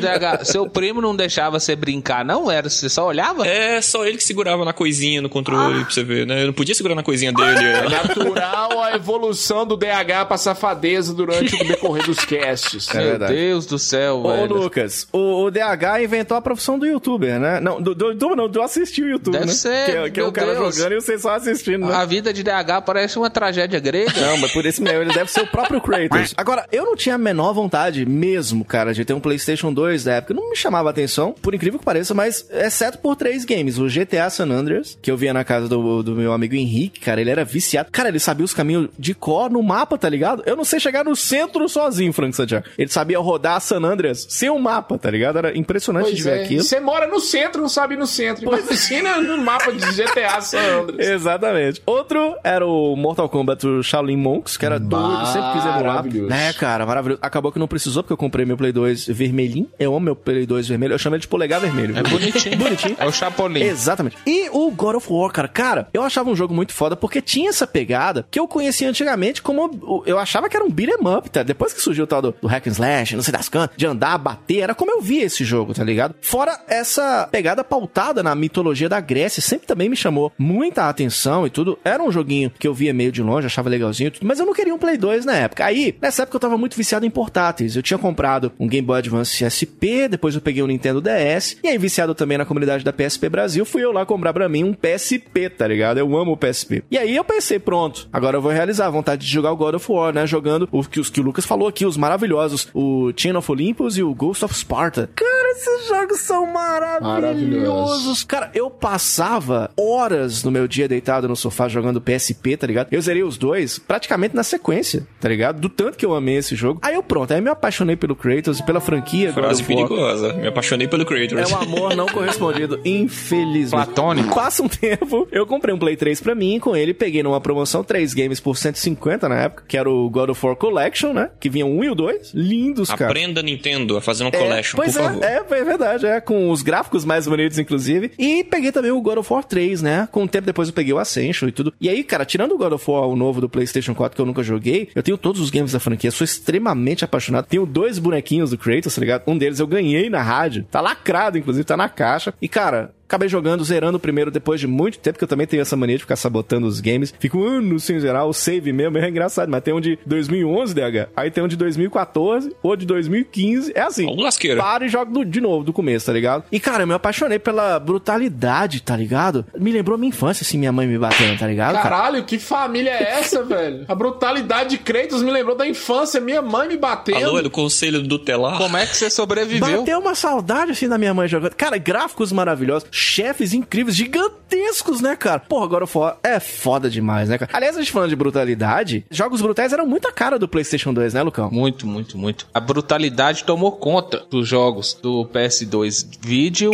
DH, seu primo não deixava você brincar, não? Era? Você só olhava? É, só ele que segurava na coisinha no controle, pra você ver, né? Eu não podia segurar na coisinha dele. É natural a evolução do DH pra safadeza durante o decorrer dos casts. É Meu. Deus do céu, Ô, velho. Lucas, o, o DH inventou a profissão do youtuber, né? Não, do, do YouTube não, do assistir o YouTube, Deve né? ser, Que, é- que é o cara Deus. jogando e você só assistindo, né? A vida de DH parece uma tragédia grega. Não, mas por isso mesmo, ele deve ser o próprio Kratos. Agora, eu não tinha a menor vontade mesmo, cara, de ter um PlayStation 2 da época. Não me chamava atenção, por incrível que pareça, mas exceto por três games. O GTA San Andreas, que eu via na casa do, do meu amigo Henrique, cara, ele era viciado. Cara, ele sabia os caminhos de cor no mapa, tá ligado? Eu não sei chegar no centro sozinho, Frank Santiago. Ele sabia rodar San Andreas sem um mapa, tá ligado? Era impressionante de Pois ver é. aquilo. Você mora no centro, não sabe no centro. Imagina no mapa de GTA San Andreas. Exatamente. Outro era o Mortal Kombat do Shaolin Monks, que era doido, sempre quis emular. Maravilhoso. É, cara, maravilhoso. Acabou que não precisou, porque eu comprei meu Play 2 vermelhinho. Eu amo meu Play 2 vermelho. Eu chamo ele de polegar vermelho. É bonitinho. Bonitinho. É o Chapolin. Exatamente. E o God of War, cara, cara, eu achava um jogo muito foda porque tinha essa pegada que eu conhecia antigamente como eu achava que era um beat'em up, tá? Depois que surgiu o tal do, do hack and slash, não sei das cantas, de andar, bater, era como eu via esse jogo, tá ligado? Fora essa pegada pautada na mitologia da Grécia, sempre também me chamou muita atenção e tudo. Era um joguinho que eu via meio de longe, achava legalzinho e tudo, mas eu não queria um Play 2 na época. Aí, nessa época eu tava muito viciado em portáteis. Eu tinha comprado um Game Boy Advance SP, depois eu peguei um Nintendo DS, e aí viciado também na comunidade da PSP Brasil, fui eu lá comprar pra mim um PSP, tá ligado? Eu amo o PSP. E aí eu pensei, pronto, agora eu vou realizar a vontade de jogar o God of War, né? Jogando o que, os que o Lucas falou aqui, os maravilhosos, o Chain of Olympus e o Ghost of Sparta. Cara, esses jogos são maravilhosos. Maravilhosos. Cara, eu passava horas no meu dia deitado no sofá jogando PSP, tá ligado? Eu zerei os dois praticamente na sequência, tá ligado? Do tanto que eu amei esse jogo. Aí eu pronto, aí me apaixonei pelo Kratos e pela franquia Frase perigosa. Me apaixonei pelo Kratos. É um amor não correspondido, infelizmente. Platônico. Passa um tempo, eu comprei um Play 3 pra mim, com ele peguei numa promoção 3 games por 150 na época, que era o God of War Collection, né? Que vinha um e o dois, lindos, cara. Aprenda Nintendo a fazer um É, collection, pois por é, favor. é, é verdade, é, com os gráficos mais bonitos, inclusive. E peguei também o God of War 3, né? Com o tempo depois eu peguei o Ascension e tudo. E aí, cara, tirando o God of War, o novo do PlayStation 4 que eu nunca joguei, eu tenho todos os games da franquia, sou extremamente apaixonado. Tenho dois bonequinhos do Kratos, tá ligado? Um deles eu ganhei na rádio, tá lacrado, inclusive, tá na caixa. E, cara, Acabei jogando, zerando o primeiro depois de muito tempo, que eu também tenho essa mania de ficar sabotando os games. Fico anos sem zerar o save mesmo, é engraçado. Mas tem um de 2011, DH. Aí tem um de 2014, ou de 2015. É assim. Ô, lasqueira. Para e joga do- de novo, do começo, tá ligado? E, cara, eu me apaixonei pela brutalidade, tá ligado? Me lembrou minha infância, assim, minha mãe me batendo, tá ligado? cara? Caralho, que família é essa, velho? A brutalidade de Kratos me lembrou da infância, minha mãe me batendo. Alô, é do conselho do telar? Como é que você sobreviveu? Bateu uma saudade assim da minha mãe jogando. Cara, gráficos maravilhosos, chefes incríveis, gigantescos, né, cara? Porra, agora o For é foda demais, né, cara? Aliás, a gente falando de brutalidade, jogos brutais eram muito a cara do PlayStation 2, né, Lucão? Muito, muito, muito. A brutalidade tomou conta dos jogos do PS2. Vídeo.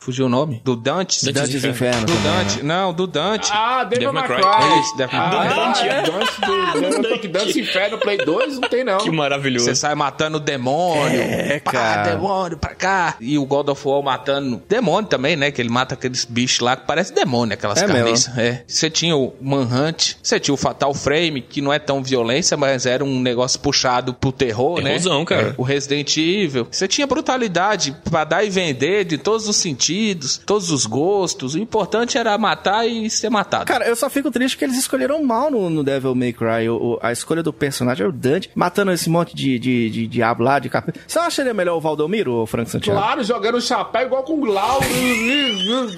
Fugiu o nome? Do Dante? Dantes Dantes Inferno. Do também, Dante. né? Não, do Dante. Ah, Devil May Cry. Cry. É isso, Devil May Ah, Cry. Dante. é, Dante do- Dante Dance Inferno Play 2 não tem não. Que maravilhoso. Você sai matando demônio. É, pá, cara. demônio pra cá. E o God of War matando demônio também, né? Que ele mata aqueles bichos lá que parece demônio, aquelas É carniças. É. Você tinha o Manhunt, você tinha o Fatal Frame, que não é tão violência, mas era um negócio puxado pro terror, né? Terrorzão, cara. É. O Resident Evil. Você tinha brutalidade pra dar e vender de todos os sentidos, todos os gostos. O importante era matar e ser matado. Cara, eu só fico triste que eles escolheram mal no, no Devil May Cry. O, o- a escolha do personagem é o Dante, matando esse monte de, de, de diabo lá, de capeta. Você acha ele melhor o Valdomiro ou o Frank Santiago? Claro, jogando chapéu igual com o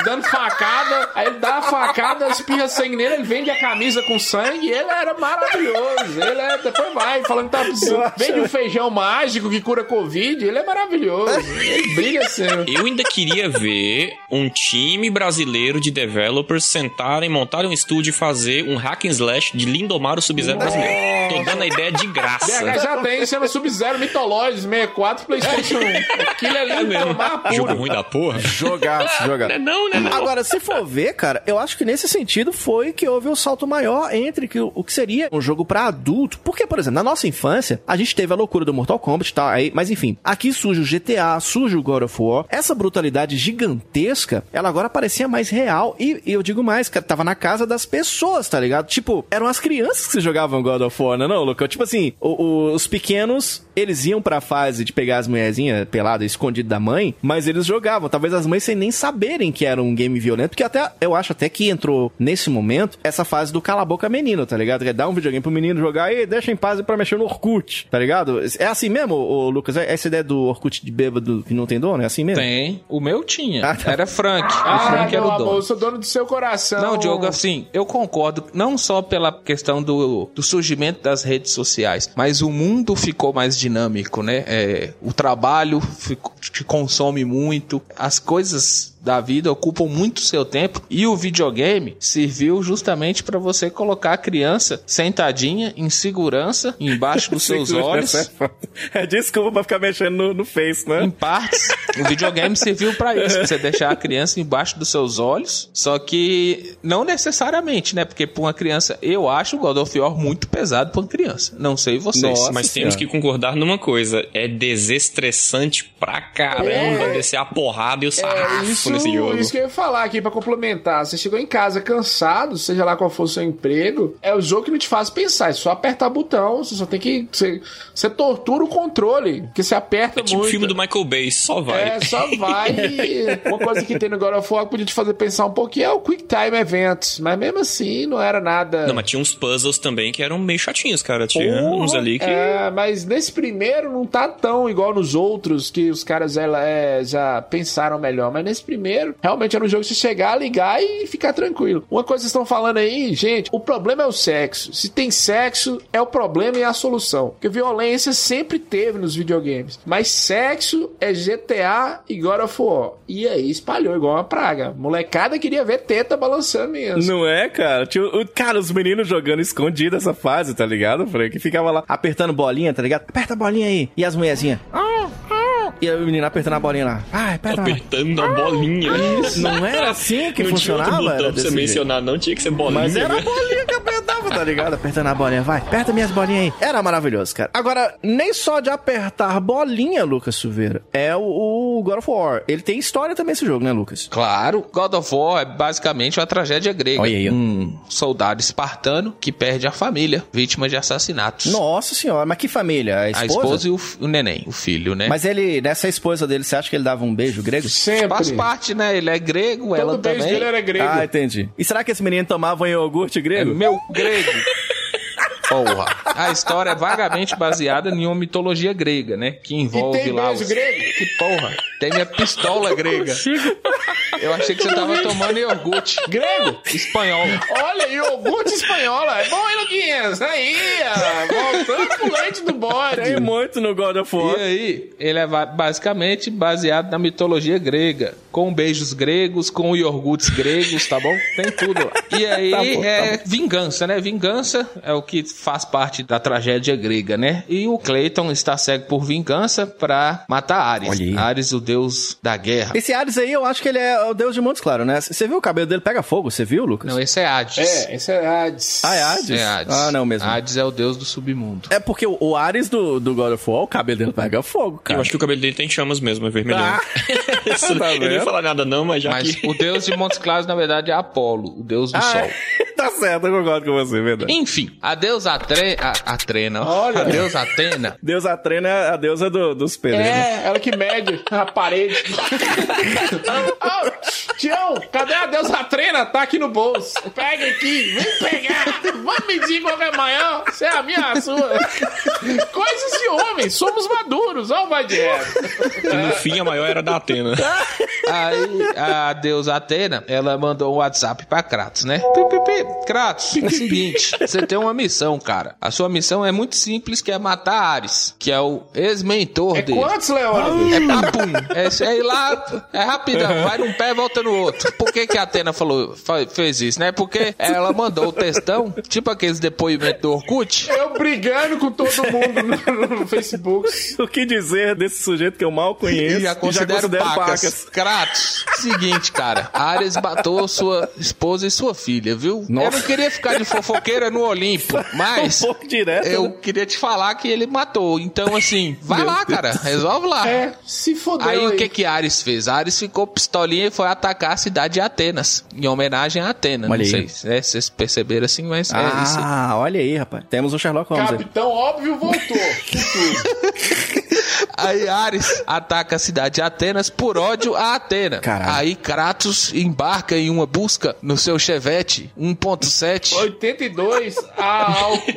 Dando facada. Aí ele dá a facada, espirra sangue nele, ele vende a camisa com sangue. Ele era maravilhoso. Ele é, depois vai falando que tá precisando. Vende um feijão mágico que cura Covid. Ele é maravilhoso. Ele brilha assim. Eu ainda queria ver um time brasileiro de developers sentarem, montarem um estúdio e fazer um hack and slash de Lindomar o Sub-Zero brasileiro. Tô dando a ideia de BH graça. já tem, chama Sub-Zero Mythologies 64 PlayStation 1. Aquilo ali é mesmo. tomar Jogo puro. ruim da porra. Jogaço, jogaço. Não é não, né? Não. Agora, se for ver, cara, eu acho que nesse sentido foi que houve o salto maior entre que, o que seria um jogo pra adulto. Porque, por exemplo, na nossa infância, a gente teve a loucura do Mortal Kombat e tal, aí, mas enfim, aqui surge o GTA, surge o God of War. Essa brutalidade gigantesca, ela agora parecia mais real. E, e eu digo mais, cara, tava na casa das pessoas, tá ligado? Tipo, eram as crianças que jogavam God of War, não, é não, Lucão? Tipo assim, o- o- os pequenos, eles iam pra fase de pegar as mulherzinhas peladas, escondidas da mãe, mas eles jogavam. Talvez as mães sem nem saberem que era um game violento, porque até, eu acho até que entrou nesse momento essa fase do cala a boca menino, tá ligado? Que é dar um videogame pro menino jogar e deixa em paz pra mexer no Orkut, tá ligado? É assim mesmo, ô, Lucas? É essa ideia do Orkut de bêbado que não tem dono? É assim mesmo? Tem. O meu tinha. Ah, tá. Era Frank. o Ah, Frank era o dono. amor, eu sou dono do seu coração. Não, Diogo, assim, eu concordo, não só pela questão do, do surgimento das redes sociais, mas o mundo ficou mais dinâmico, né? É, o trabalho ficou- te consome muito, as coisas da vida ocupam muito seu tempo e o videogame serviu justamente para você colocar a criança sentadinha em segurança embaixo dos seus olhos. É desculpa pra ficar mexendo no, no Face, né? Em partes, o videogame serviu para isso, pra você deixar a criança embaixo dos seus olhos. Só que não necessariamente, né? Porque pra uma criança, eu acho o God of War muito pesado pra uma criança. Não sei vocês. Nossa Mas Senhora. temos que concordar numa coisa: é desestressante pra caramba É. descer a porrada e o É sarrafo isso, nesse jogo. isso que eu ia falar aqui pra complementar. Você chegou em casa cansado, seja lá qual for o seu emprego, é o jogo que não te faz pensar, é só apertar botão, você só tem que. Você, você tortura o controle, porque você aperta É tipo o muito. filme do Michael Bay, só vai. É, só vai. Uma coisa que tem no God of War que podia te fazer pensar um pouquinho é o Quick Time Events. Mas mesmo assim, não era nada. Não, mas tinha uns puzzles também que eram meio chatinhos, cara. Tinha uns ali que. É, mas nesse primeiro não tá tão igual nos outros que os caras ela, é, já pensaram melhor. Mas nesse primeiro, realmente era um jogo você chegar, ligar e ficar tranquilo. Uma coisa que vocês estão falando aí, gente, o problema é o sexo. Se tem sexo, é o problema e a solução. Porque violência sempre teve nos videogames. Mas sexo é GTA e God of War. E aí espalhou igual uma praga. Molecada queria ver teta balançando mesmo. Não é, cara? Tinha, o- cara, os meninos jogando escondido essa fase, tá ligado, Frank? Que ficava lá apertando bolinha, tá ligado? Aperta a bolinha aí. E as mulherzinhas. E o menino apertando a bolinha lá. Vai, aperta lá. Apertando a bolinha. Não era assim que não funcionava? tinha outro botão pra você jeito. mencionar, não. Tinha que ser bolinha. Mas era a né? bolinha que apertava, tá ligado? Apertando a bolinha, vai, aperta minhas bolinhas aí. Era maravilhoso, cara. Agora, nem só de apertar bolinha, Lucas Silveira, é o, o God of War. Ele tem história também esse jogo, né, Lucas? Claro, God of War é basicamente uma tragédia grega. Olha aí. Um soldado espartano que perde a família, vítima de assassinatos. Nossa senhora, mas que família? A esposa? A esposa e o, o neném, o filho, né? Mas ele, nessa esposa dele, você acha que ele dava um beijo grego? Sempre. Faz parte, né? Ele é grego, ela Todo beijo também. dele era grego. Ah, entendi. E será que esse menino tomava um iogurte É grego? meu grego. Porra. A história é vagamente baseada em uma mitologia grega, né? Que envolve lá os... grego? Que porra. Tem minha pistola grega. Eu achei que você tava tomando iogurte. Grego? Espanhol. Olha, iogurte espanhola. É bom, hein, Luquinhas? Aí, ó. Voltando pro leite do bode. Tem muito no God of War. E aí, ele é basicamente baseado na mitologia grega. Com beijos gregos, com iogurtes gregos, tá bom? Tem tudo lá. E aí Tá bom, tá é vingança, né? Vingança é o que faz parte da tragédia grega, né? E o Clayton está cego por vingança pra matar Ares. Olha aí. Ares, o deus da guerra. Esse Ares aí, eu acho que ele é o deus de Montes Claros, né? Você viu o cabelo dele pega fogo? Você viu, Lucas? Não, esse é Hades. É, esse é Hades. Ah, é Hades? É Hades. Ah, não mesmo. Hades é o deus do submundo. É porque o, o Ares do, do God of War, o cabelo dele pega fogo, cara. Eu acho que o cabelo dele tem chamas mesmo, é vermelhão. Ah. Isso, Tá eu não ia falar nada não, mas já Mas que... o deus de Montes Claros, na verdade, é Apolo, o deus do Ah, sol. Tá certo, eu concordo com você, verdade. Enfim, a deusa Atre... a, Atrena. Olha. a deusa Atena Deus Atrena é a deusa do- dos pedreiros. né? É, ela que mede a parede. Tião, cadê a deusa treina? Tá aqui no bolso. Pega aqui, vem pegar. Vamos medir qual é maior. Se é a minha ou a sua. Coisas de homem, somos maduros. Ó, o vai direto. E no fim a maior era da Atena. Aí a deusa Atena, ela mandou um WhatsApp pra Kratos, né? Pi, pi, pi. Kratos, é o seguinte, você tem uma missão, cara. A sua missão é muito simples, que é matar Ares, que é o ex-mentor É dele. quantos, Leone? É papum. É, é ir lá, é rapidão, vai num pé e volta no outro. Por que, que a Atena falou, fa- fez isso, né? Porque ela mandou o textão, tipo aqueles depoimentos do Orkut. Eu brigando com todo mundo no, no Facebook. O que dizer desse sujeito que eu mal conheço E já considero, pacas. Kratos, seguinte, cara. Ares matou sua esposa e sua filha, viu? Eu não queria ficar de fofoqueira no Olimpo, mas Um pouco direto, eu né? queria te falar que ele matou. Então, assim, vai lá, cara. Resolve lá. É, se fodeu Aí aí. o que que Ares fez? Ares ficou pistolinha e foi atacar a cidade de Atenas, em homenagem a Atena. Olha não aí. sei né, se vocês perceberam assim, mas é isso. Ah, olha aí, rapaz. Temos o Sherlock Holmes aí. Capitão Óbvio voltou. Aí Ares ataca a cidade de Atenas por ódio a Atena. Caralho. Aí Kratos embarca em uma busca no seu Chevette 1.7 82. Ah,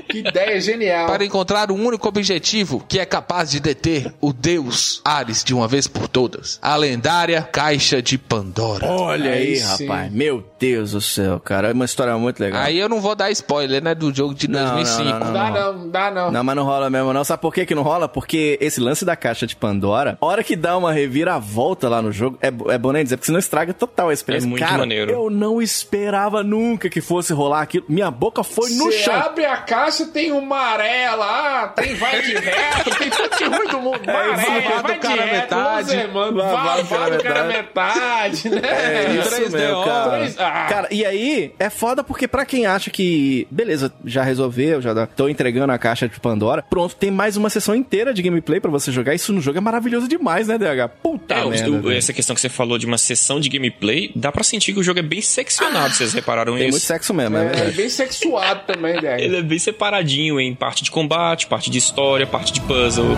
que ideia genial. para encontrar um único objetivo que é capaz de deter o deus Ares de uma vez por todas. A lendária Caixa de Pandora. Olha aí, Aí rapaz. Meu Deus do céu, cara. É uma história muito legal. Aí eu não vou dar spoiler, né, do jogo de Não, 2005. não, não, Dá não, dá não. Não, mas não rola mesmo, não. Sabe por que que não rola? Porque esse lance da caixa caixa de Pandora, a hora que dá uma reviravolta lá no jogo, é, é bom nem dizer, porque senão estraga total a experiência. É muito Cara, maneiro. eu não esperava nunca que fosse rolar aquilo. Minha boca foi no Você chão. abre a caixa, tem um maré lá, tem vai de reto, tem tudo de ruim do mundo. Maré, vai vai do de cara reto, metade, Hermanos, vai- vai, vai do cara metade, né? É isso 3DO, mesmo, cara. três- ah. Cara, e aí é foda porque pra quem acha que, beleza, já resolveu, já tô entregando a caixa de Pandora, pronto, tem mais uma sessão inteira de gameplay pra você jogar. Isso no jogo é maravilhoso demais, né, DH? Puta É, merda. o- essa questão que você falou de uma sessão de gameplay, dá pra sentir que o jogo é bem seccionado, vocês repararam Tem muito isso? sexo mesmo, é, É, verdade. bem sexuado também, né? Ele é bem separadinho em parte de combate, parte de história, parte de puzzle.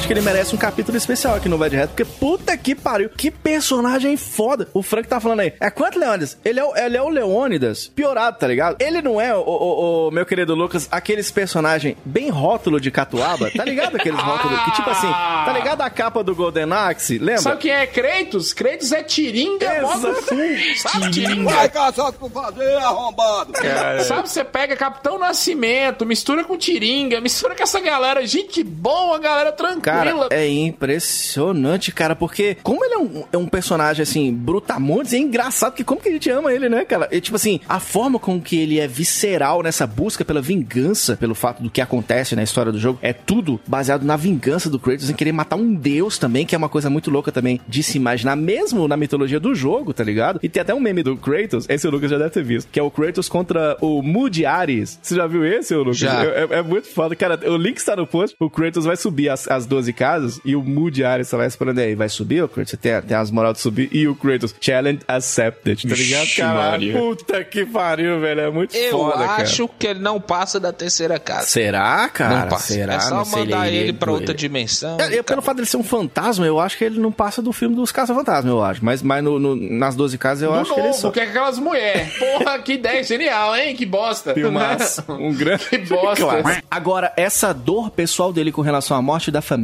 Acho que ele merece um capítulo especial aqui no Vai de Reto, porque puta que pariu, que personagem foda. O Frank tá falando aí, é quanto Leônidas? Ele é, o, ele é o Leônidas piorado, tá ligado? Ele não é, o, o- o meu querido Lucas, aqueles personagem bem rótulo de catuaba, tá ligado? Aqueles rótulos que tipo assim, tá ligado a capa do Golden Axe? Lembra? Sabe quem é Kratos? Kratos é Tiringa. Sabe Tiringa? Vai caçar com fazer, arrombado. Sabe, você pega Capitão Nascimento, mistura com Tiringa, mistura com essa galera, gente boa, galera tranquila. Cara, é impressionante, cara, porque como ele é um, é um personagem, assim, brutamontes, é engraçado, porque como que a gente ama ele, né, cara? E, tipo assim, a forma com que ele é visceral nessa busca pela vingança, pelo fato do que acontece na história do jogo, é tudo baseado na vingança do Kratos, em querer matar um deus também, que é uma coisa muito louca também de se imaginar, mesmo na mitologia do jogo, tá ligado? E tem até um meme do Kratos, esse o Lucas já deve ter visto, que é o Kratos contra o Moody Ares. Você já viu esse, Lucas? Já. É, é- é muito foda. Cara, o link está no post. O Kratos vai subir as, as 12 casas e o Moody Ares tá lá esperando aí. Vai subir, o Kratos? Você tem, tem as moral de subir. E o Kratos, challenge accepted. Tá ligado, Vixe, cara? Maria. Puta que pariu, velho. É muito Eu foda, cara. acho que ele não passa da terceira casa. Será, cara? não passa. Será? é só Não sei, mandar ele, ele- pra outra ele- dimensão. É, eu, pelo fato dele ser um fantasma, eu acho que ele não passa do filme dos Caça-Fantasma, eu acho. Mas, mas no- no- nas 12 casas eu Do acho que ele novo, só. que é aquelas mulheres. Porra, que ideia genial, hein? Que bosta. Filmaço. Um grande Que bosta. clássico. Agora, essa dor pessoal dele com relação à morte da família,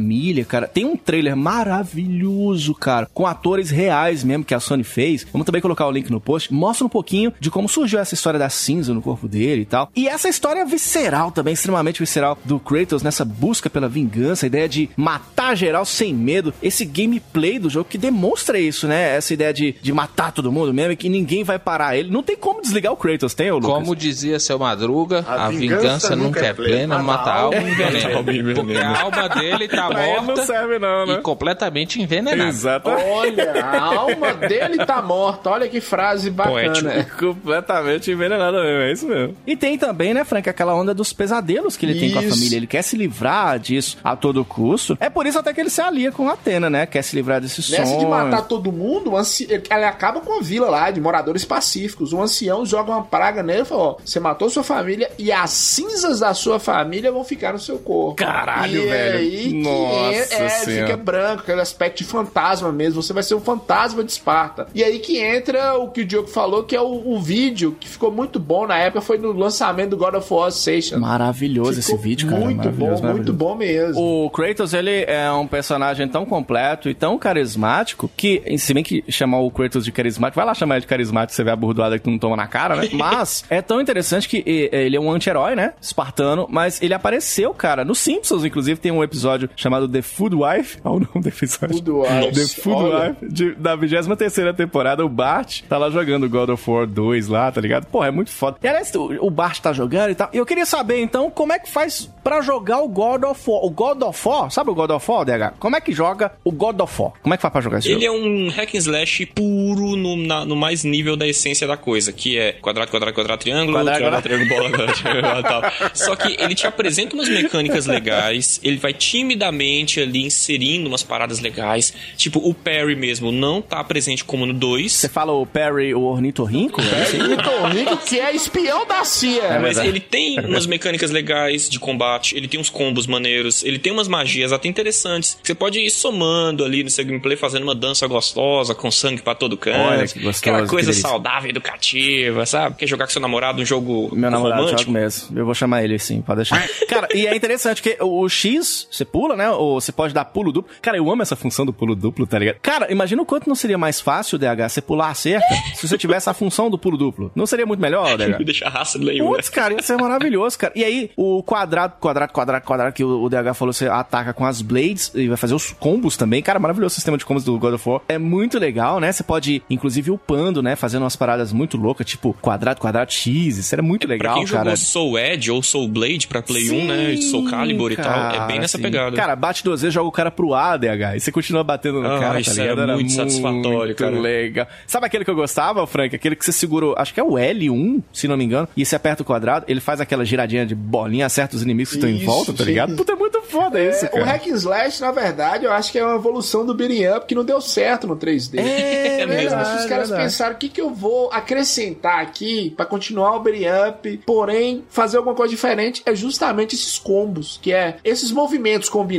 cara, tem um trailer maravilhoso, cara, com atores reais mesmo que a Sony fez. Vamos também colocar o link no post. Mostra um pouquinho de como surgiu essa história da cinza no corpo dele e tal. E essa história visceral também, extremamente visceral, do Kratos nessa busca pela vingança, a ideia de matar geral sem medo. Esse gameplay do jogo que demonstra isso, né? Essa ideia de, de matar todo mundo mesmo e que ninguém vai parar ele. Não tem como desligar o Kratos, tem, ô Lucas? Como dizia seu Madruga, a, A vingança, vingança nunca é plena, mata a alma e envenena. Porque a alma dele tá Não serve não, né? e completamente envenenada. Exato. Olha, a alma dele tá morta. Olha que frase Poético. bacana. Completamente envenenada mesmo, é isso mesmo. E tem também, né, Frank, aquela onda dos pesadelos que ele tem com a Isso. família. Ele quer se livrar disso a todo custo. É por isso até que ele se alia com a Atena, né? Quer se livrar desse sonho. Nessa de matar todo mundo, anci... ele acaba com a vila lá de moradores pacíficos. Um ancião joga uma praga nele e fala: Ó, você matou sua família e as cinzas da sua família vão ficar no seu corpo. Caralho, e velho. Aí que Nossa é, é, Senhora. fica branco, aquele aspecto de fantasma mesmo. Você vai ser um fantasma de Esparta. E aí que entra o que o Diogo falou, que é o, o vídeo que ficou muito bom na época, foi no lançamento do God of War Ascension. Maravilhoso esse Ficou vídeo, cara. Muito maravilhoso, bom, muito bom mesmo. O Kratos, ele é um personagem tão completo e tão carismático que, se bem que chamar o Kratos de carismático, vai lá chamar ele de carismático, você vê a burdoada que tu não toma na cara, né? Mas é tão interessante que ele é um anti-herói, né? Espartano, mas ele apareceu, cara, no Simpsons, inclusive, tem um episódio chamado The Food Wife. Olha o nome do episódio. Food Wife. The Food Olha. Wife. de- da 23 temporada, o Bart tá lá jogando God of War 2 lá, tá ligado? Pô, é muito foda. E aliás, o, o Bart tá jogando e tal. E eu queria saber, então, como é que faz pra jogar o God of War? O God of War, sabe o God of War, DH? Como é que joga o God of War? Como é que faz pra jogar esse Ele jogo? é um hack and slash puro no, na- no mais nível da essência da coisa, que é quadrado, quadrado, quadrado, triângulo, Quadrado, triângulo, triângulo, bola, quadrado, triângulo, tal. Só que ele te apresenta umas mecânicas legais, ele vai timidamente ali inserindo umas paradas legais. Tipo, o Perry mesmo não tá presente como no 2. Você fala o Perry, o ornitorrinco? É, Ornitorrinco, que é espião da CIA. Mas ele tem umas mecânicas legais de combate, ele tem uns combos maneiros, ele tem umas magias até interessantes. Você pode ir somando ali no seu gameplay, fazendo uma dança gostosa, com sangue pra todo canto. Olha que gostoso, Aquela que coisa saudável, educativa, sabe? Quer jogar com seu namorado um jogo Meu namorado romântico? joga mesmo. Eu vou chamar ele assim, pode deixar. Cara, e é interessante que o X, você pula, né? Ou você pode dar pulo duplo. Cara, eu amo essa função do pulo duplo, tá ligado? Cara, imagina o quanto não seria mais fácil, DH, você pular a cerca se você tivesse a função do pulo duplo. Não seria muito melhor, DH? Deixa a raça do Leio, Putz, cara, ia ser maravilhoso, cara. E aí, o quadrado, quadrado, quadrado, quadrado, que o, DH falou, você ataca com as blades e vai fazer os combos também. Cara, maravilhoso o sistema de combos do God of War. É muito legal, né? Você pode, inclusive, upando, né? Fazendo umas paradas muito loucas, tipo quadrado, quadrado, X. Isso era muito Pra legal, quem cara. jogou Soul Edge ou Soul Blade pra Play 1, né? Soul Calibur e tal, é bem nessa sim. pegada. Cara, bate duas vezes, joga o cara pro A, DH, e você continua batendo no Ah, cara, isso tá ligado? era muito satisfatório, cara. legal. Sabe aquele que eu gostava, Frank? Aquele que você segurou, acho que é o L1, se não me engano, e você aperta o quadrado, ele faz aquela giradinha de bolinha, acerta os inimigos que estão em volta, tá ligado? Puta, é muito foda isso, É, o. Hack and Slash, na verdade, eu acho que é uma evolução do beating up que não deu certo no 3D. É, mesmo. verdade, Os caras verdade. pensaram o que, que eu vou acrescentar aqui pra continuar o beating up, porém fazer alguma coisa diferente é justamente esses combos, que é esses movimentos combinados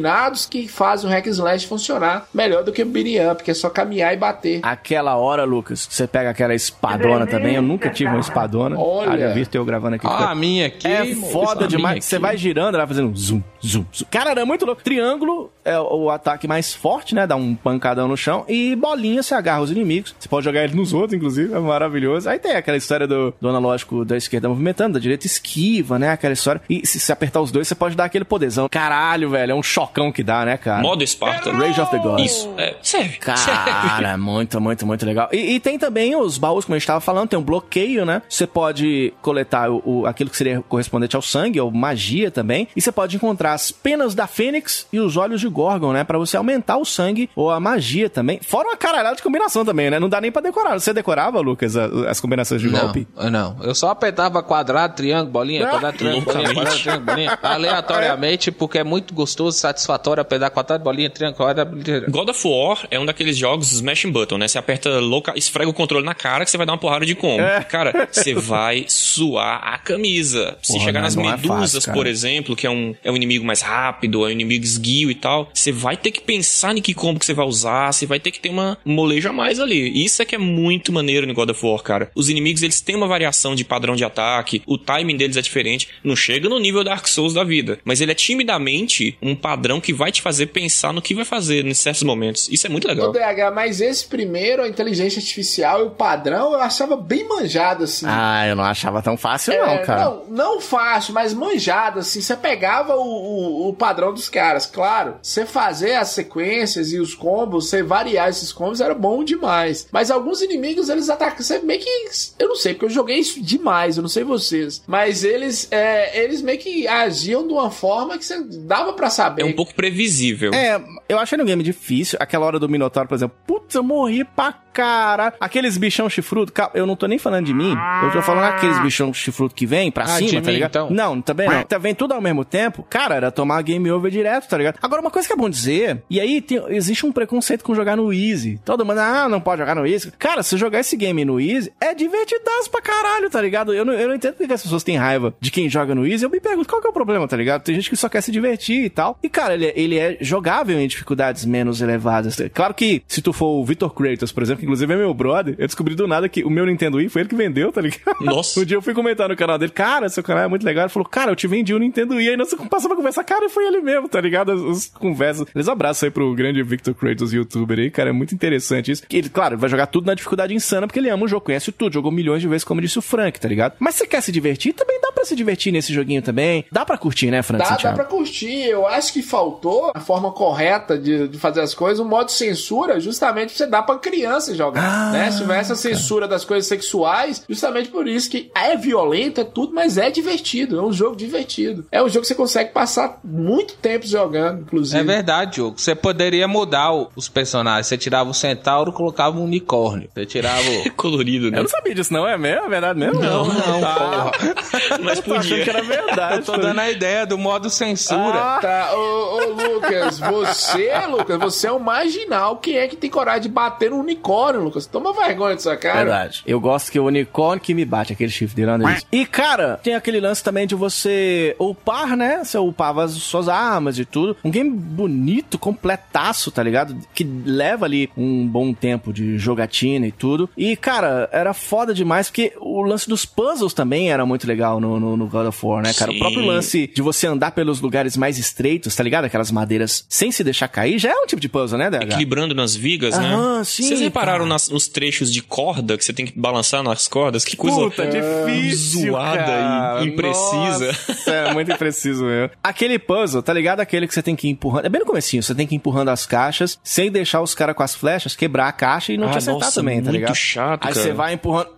que fazem o hack and slash funcionar melhor do que o beating up, que é só caminhar e bater. Aquela hora, Lucas, que você pega aquela espadona também, eu nunca tive uma espadona. Olha. Haja visto eu gravando aqui. Ah, a minha aqui. É foda demais. Você vai girando, ela vai fazendo zoom, zoom, zoom. Cara, era muito louco. Triângulo é o ataque mais forte, né? Dá um pancadão no chão. E bolinha, você agarra os inimigos. Você pode jogar ele nos outros, inclusive. É maravilhoso. Aí tem aquela história do, do analógico da esquerda movimentando, da direita esquiva, né? Aquela história. E se você apertar os dois, você pode dar aquele poderzão. Caralho, velho. É um chocão que dá, né, cara? Modo Esparta. Rage of the Gods. Isso, é, serve. Cara, muito, muito, muito legal. E, e tem também os baús, como a gente tava falando, tem um bloqueio, né? Você pode coletar o, o- aquilo que seria correspondente ao sangue, ou magia também. E você pode encontrar as penas da Fênix e os olhos de Gorgon, né? Pra você aumentar o sangue ou a magia também. Fora uma caralhada de combinação também, né? Não dá nem pra decorar. Você decorava, Lucas, a- as combinações de Não, golpe? não. Eu só apertava quadrado, triângulo, bolinha, quadrado, triângulo, bolinha, quadrado, triângulo, bolinha. Aleatoriamente, porque é muito gostoso, satisfatório apertar quadrado, bolinha, triângulo, quadrado, bolinha. God of War é um daqueles jogos smashing button, né? Você aperta louca, esfrega o controle na cara que você vai dar uma porrada de combo. Cara, você vai suar a camisa. Se Porra, chegar nas não é medusas, fácil, por exemplo, que é um, é um inimigo mais rápido, é um inimigo esguio e tal, você vai ter que pensar em que combo que você vai usar, você vai ter que ter uma um molejo a mais ali. Isso é que é muito maneiro no God of War, cara. Os inimigos, eles têm uma variação de padrão de ataque, o timing deles é diferente, não chega no nível Dark Souls da vida, mas ele é timidamente um padrão que vai te fazer pensar no que vai fazer em certos momentos. Isso é muito legal. O DH, mas esse primeiro, a inteligência artificial e o padrão, eu achava bem manjado, assim. Ah, eu não achava tão fácil, É, não, cara. Não, não fácil, mas manjado, assim. Você pegava o, o, o padrão dos caras, claro. Você fazer as sequências e os combos, você variar esses combos era bom demais. Mas alguns inimigos, eles atacam. Você meio que. Eu não sei, porque eu joguei isso demais, eu não sei vocês. Mas eles, é, eles meio que agiam de uma forma que você dava pra saber. É um pouco previsível. É, eu achei no game difícil. Aquela hora do Minotauro, por exemplo. Putz, eu morri pra cara. Aqueles bichão chifrudo, eu não tô nem falando de mim. Eu tô falando aqueles bichão chifrudo que vem pra Ah, cima, tá ligado? então. Não, também não. Tá vem tudo ao mesmo tempo. Cara, era tomar game over direto, tá ligado? Agora, uma coisa que é bom dizer, e aí tem- existe um preconceito com jogar no easy. Todo mundo, ah, não pode jogar no easy. Cara, se jogar esse game no easy, é divertidaço pra caralho, tá ligado? Eu não, eu não entendo porque as pessoas têm raiva de quem joga no easy. Eu me pergunto, qual que é o problema, tá ligado? Tem gente que só quer se divertir e tal. E, cara, ele, é- ele é jogável em dificuldades menos elevadas. Claro que, se tu for o Victor Kratos, por exemplo, que inclusive é meu brother, eu descobri do nada que o meu Nintendo Wii foi ele que vendeu, tá ligado? Nossa. Um dia eu fui comentar no canal dele, cara, seu canal é muito legal. Ele falou, cara, eu te vendi o Nintendo Wii. Aí nós passamos a conversar, cara, e foi ele mesmo, tá ligado? As, as conversas. Eles abraçam aí pro grande Victor Kratos, youtuber aí, cara, é muito interessante isso. Que ele, claro, vai jogar tudo na dificuldade insana, porque ele ama o jogo, conhece tudo, jogou milhões de vezes, como disse o Frank, tá ligado? Mas você quer se divertir? Também dá pra se divertir nesse joguinho também. Dá pra curtir, né, Frank? Dá, dá pra curtir. Eu acho que faltou a forma correta de, de fazer as coisas, o modo censura, justamente pra você dar pra criança jogar, Ah, né? Se tiver essa censura das coisas sexuais, justamente por isso que é violento, é tudo, mas é divertido, é um jogo divertido. É um jogo que você consegue passar muito tempo jogando, inclusive. É verdade, Diogo. Você poderia mudar os personagens. Você tirava o centauro, colocava um unicórnio. Você tirava o... Colorido, né? Eu não sabia disso, não. É mesmo? É verdade mesmo? Não, não, Ah, Mas eu tô achando podia. que era verdade. Eu tô dando a ideia do modo censura. Tá, ô, ô Lucas, você, Lucas, você é um marginal. Quem é que tem coragem de bater no unicórnio, Lucas? Toma vergonha dessa cara. Verdade. Eu gosto que o unicórnio que me bate, aquele chifre dele anda. E, cara, tem aquele lance também de você upar, né? Você upava as suas armas e tudo. Um game bonito, completaço, tá ligado? Que leva ali um bom tempo de jogatina e tudo. E, cara, era foda demais, porque o lance dos puzzles também era muito legal no, no, no God of War, né, cara? O Sim. próprio lance de você andar pelos lugares mais estreitos, tá ligado? Aquelas madeiras sem se deixar cair, já é um tipo de puzzle, né, DH? Equilibrando nas vigas, né? Sim, Vocês repararam nas- nos trechos de corda que você tem que balançar nas cordas? Que coisa Puta, difícil, zoada cara. e imprecisa. Nossa, é muito impreciso mesmo. Aquele puzzle, tá ligado? Aquele que você tem que ir empurrando. É bem no comecinho, você tem que ir empurrando as caixas sem deixar os caras com as flechas quebrar a caixa e não Ah, te acertar nossa, também, tá muito ligado? chato, Aí cara. você vai empurrando.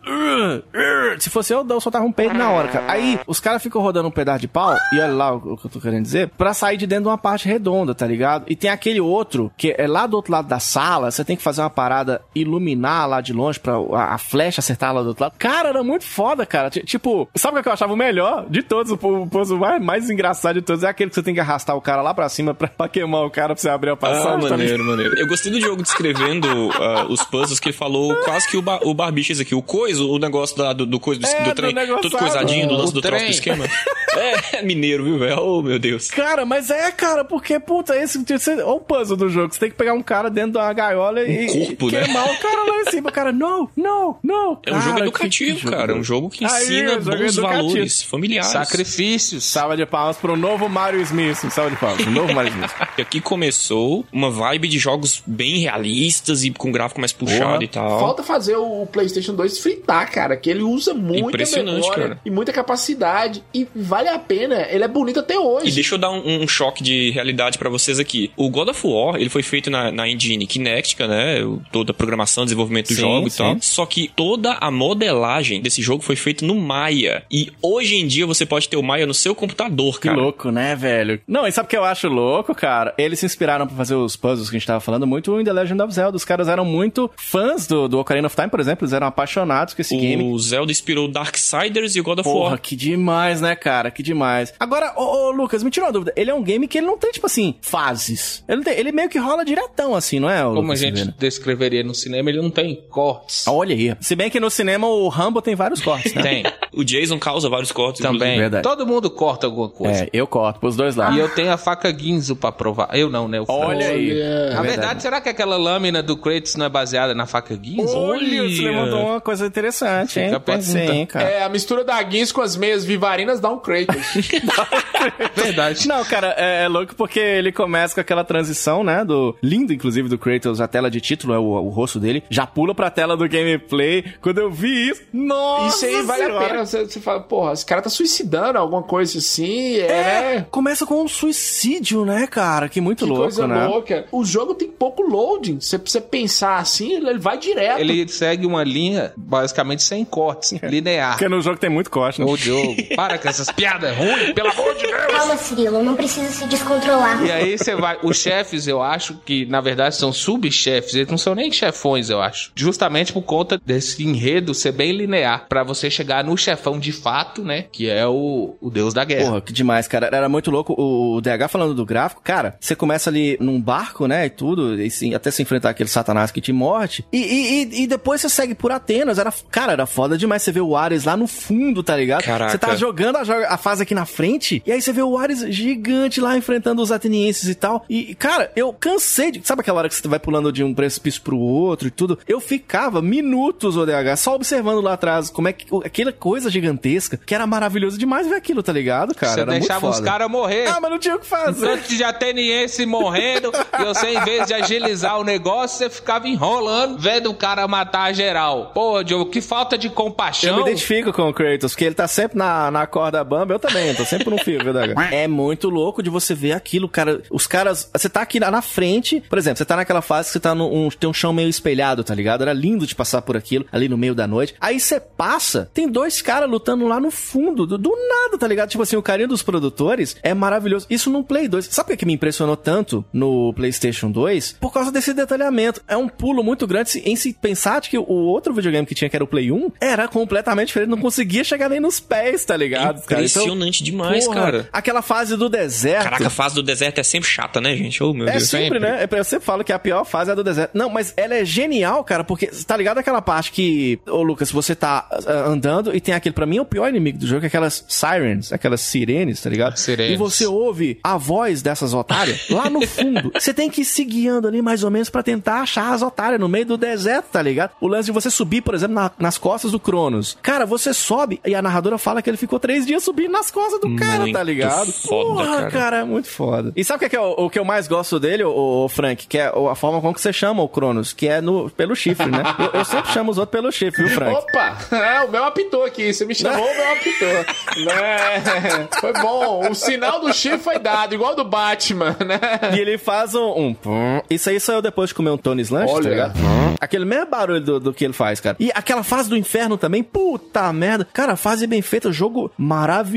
Se fosse eu, eu soltava um peido na hora, cara. Aí os caras ficam rodando um pedaço de pau, e olha lá o, o que eu tô querendo dizer, pra sair de dentro de uma parte redonda, tá ligado? E tem aquele outro, que é lá do outro lado da sala, você tem que fazer uma parada, iluminar lá de longe pra a, a flecha acertar lá do outro lado. Cara, era muito foda, cara. Ti- Tipo, sabe o que eu achava o melhor de todos? O, o puzzle mais, mais engraçado de todos é aquele que você tem que arrastar o cara lá pra cima pra, pra queimar o cara pra você abrir a Ah, passagem. tá ligado? maneiro, maneiro. Eu gostei do jogo descrevendo ah, os puzzles que ele falou quase que o, ba o Barbichas aqui. O coiso, o negócio da- do, do, coisa do, É, do do trem, negócio, todo coisadinho do lance do troço do trem. esquema. É, mineiro, viu, velho? Oh, meu Deus. Cara, mas é, cara, porque, puta, esse você, olha o puzzle do jogo. Você tem que pegar um cara dentro de uma gaiola e, Um corpo, e né? queimar o cara lá em cima. O cara, não, não, não. É um jogo Cara, educativo, que- que cara. É um jogo que Aí, ensina jogo bons valores familiares. Sacrifícios. Salva de palmas pro novo Mario Smith. Salva de palmas pro novo Mario Smith. E aqui começou uma vibe de jogos bem realistas e com gráfico mais puxado Porra. e tal. Falta fazer o PlayStation 2 fritar, cara, que ele usa muita Impressionante, memória cara. e muita capacidade e vale a pena. Ele é bonito até hoje. E deixa eu dar um, um choque de realidade pra vocês aqui. O God of War, ele foi feito na, na engine Kinectica, né? O- Toda a programação, desenvolvimento do Sim, jogo e sim. tal. Só que toda a modelagem desse jogo foi feito no Maya. E hoje em dia você pode ter o Maya no seu computador, Que cara. louco, né, velho? Não, e sabe o que eu acho louco, cara? Eles se inspiraram pra fazer os puzzles que a gente tava falando muito em The Legend of Zelda. Os caras eram muito fãs do, do Ocarina of Time, por exemplo. Eles eram apaixonados com esse game. O Zelda inspirou Darksiders e o God of Porra, War. que demais, né, cara? Que demais. Agora, ô, ô, Lucas, me tira uma dúvida. Ele é um game que ele não tem, tipo assim, fases. Ele, tem- ele meio que rola diretão, assim, não é, Como a Lucas gente Silveira? descreveria no cinema, ele não tem cortes. Olha aí. Se bem que no cinema o Rambo tem vários cortes, né? Tem. O Jason causa vários cortes. Também. Verdade. Todo mundo corta alguma coisa. É, eu corto pros dois lados. E eu tenho a faca Guinzo pra provar. Eu não, né? Olha aí. Olha. Na verdade, será que aquela lâmina do Kratos não é baseada na faca Guinzo? Olha, você levantou uma coisa interessante, Fica hein? a Pode ser, pergunta. hein, cara. É, a mistura da Guinness com as meias vivarinas dá um Kratos. Verdade. Não, cara, é, é louco porque ele começa com aquela transição, né? Do lindo, inclusive, do Kratos, a tela de título, é o, o rosto dele. Já pula pra tela do gameplay. Quando eu vi isso, nossa! Isso aí vale a Senhora. pena. Você, você fala, porra, esse cara tá suicidando, alguma coisa assim. É. É, começa com um suicídio, né, cara? Que muito Que louco, coisa né? louca. O jogo tem pouco loading. Se você pensar assim, ele vai direto. Ele segue uma linha basicamente sem cortes, linear. Porque no jogo tem muito corte, né? Ô, Diogo, para com essas piadas ruins, pelo amor de Deus! Calma, Cirilo, não precisa se descontrolar. E aí você vai. Os chefes, eu acho que, na verdade, são subchefes. Eles não são nem chefões, eu acho. Justamente por conta desse enredo ser bem linear. Pra você chegar no chefão de fato, né? Que é o, o deus da guerra. Porra, que demais, cara. Era muito louco. O DH falando do gráfico, cara, você começa ali num barco, né, e tudo, e se- até se enfrentar aquele satanás que te morde. E, e, e- e depois você segue por Atenas. Era, cara, era foda demais. Você vê o Ares lá no fundo, tá ligado? Caraca. Você tá jogando a, a fase aqui na frente, e aí você vê o Ares gigante lá enfrentando os atenienses e tal. E, cara, eu cansei de. Sabe aquela hora que você vai pulando de um precipício pro outro e tudo? Eu ficava minutos, o DH, só observando lá atrás como é que aquela coisa gigantesca, que era maravilhoso demais ver aquilo, tá ligado, cara? Você era deixava os caras morrer. Ah, mas não tinha o que fazer. Tanto de ateniense morrendo, e você, em vez de agilizar o negócio, você ficava enrolando, vendo o cara matar geral. Pô, Diogo, que falta de Eu compaixão. me identifico com o Kratos, porque ele tá sempre na, na corda bamba, eu também, tô sempre no fio, viu, Daga? É muito louco de você ver aquilo, cara. Os caras. Você tá aqui na, frente, por exemplo, você tá naquela fase que você tá num. um- tem um chão meio espelhado, tá ligado? Era lindo de passar por aquilo, ali no meio da noite. Aí você passa, tem dois caras lutando lá no fundo, do, do nada, tá ligado? Tipo assim, o carinho dos produtores é maravilhoso. Isso no Play 2. Sabe o que me impressionou tanto no PlayStation 2? Por causa desse detalhamento. É um pulo muito grande em se pensar que o outro videogame que tinha, que era o Play 1, era completamente diferente. Não conseguia chegar nem nos pés, tá ligado? cara? Então, Impressionante demais, porra, cara. Aquela fase do deserto. Caraca, a fase do deserto é sempre chata, né, gente? Oh, meu É Deus. sempre, né? Eu sempre falo que a pior fase é a do deserto. Não, mas ela é genial, cara, porque tá ligado aquela parte que, ô Lucas, você tá ah, andando e tem aquele, pra mim, é o pior inimigo do jogo, que é aquelas sirens, aquelas sirenes, tá ligado? Sirenes. E você ouve a voz dessas otárias lá no fundo. Você tem que ir se guiando ali mais ou menos pra tentar achar as otárias no meio do deserto, tá ligado? O lance de você subir, por exemplo, na- nas costas do Cronos. Cara, você sobe e a narradora fala que ele ficou três dias subindo nas costas do cara, Muito tá ligado? foda, cara. cara, é muito foda. E sabe o que é, que é o, o que eu mais gosto dele, o, Frank? Que é o- a forma como que você chama o Cronos, que é no, pelo chifre, né? Eu, eu sempre chamo os outros pelo chifre, viu, Frank? Opa! É, o meu apitou aqui. Você me chamou, o meu apitou. Né? Foi bom. O sinal do chifre foi dado, igual do Batman, né? E ele faz um, um pum. Isso aí só eu depois de comer um Tony's Lunch, Olha. tá ligado? Aquele mesmo barulho do, do que ele faz, cara. E aquela fase do inferno também, puta merda. Cara, fase bem feita, jogo maravilhoso,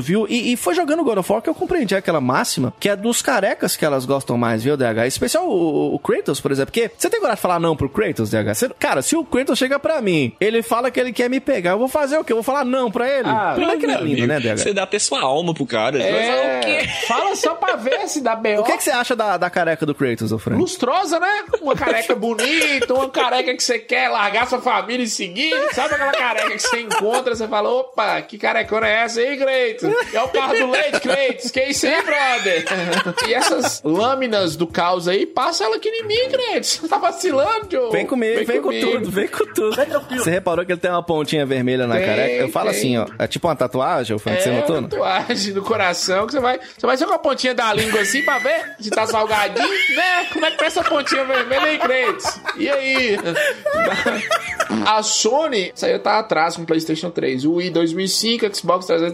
viu? E, e foi jogando God of War que eu compreendi aquela máxima, que é dos carecas que elas gostam mais, viu, DH? Especial o, o Kratos, por exemplo. Porque você tem coragem de falar não pro Kratos, DH? Você- cara, se o Kratos chega pra mim, ele fala que ele quer me pegar, eu vou fazer o quê? Eu vou falar não pra ele? Ah, Primeiro que ele é lindo, amigo, né, DH? Você dá até sua alma pro cara. Vai falar o quê? É, fala só pra ver se dá B.O. O que, que você acha da, da careca do Kratos, ô Frank? Lustrosa, né? Uma careca bonita, uma careca que você quer largar sua família e seguir. Sabe aquela careca que você encontra, você fala, opa, que carecona é essa aí, Kratos? É o carro do leite, Kratos. Que isso aí, brother? E essas lâminas do caos aí, passa ela aqui em mim, Kratos. Tá vacilando, Joe? Vem comigo, vem, com comigo. tudo, vem com tudo. Você reparou que ele tem uma pontinha vermelha na Tem, careca? Eu falo tem. assim, ó. É tipo uma tatuagem, o Frank, você É, notou? uma não? tatuagem do coração que você vai. Você vai só com a pontinha da língua assim pra ver se tá salgadinho, né? Como é que tá essa pontinha vermelha aí, Kratos? E aí? A Sony saiu tá atrás com o PlayStation 3, o Wii 2005, Xbox 360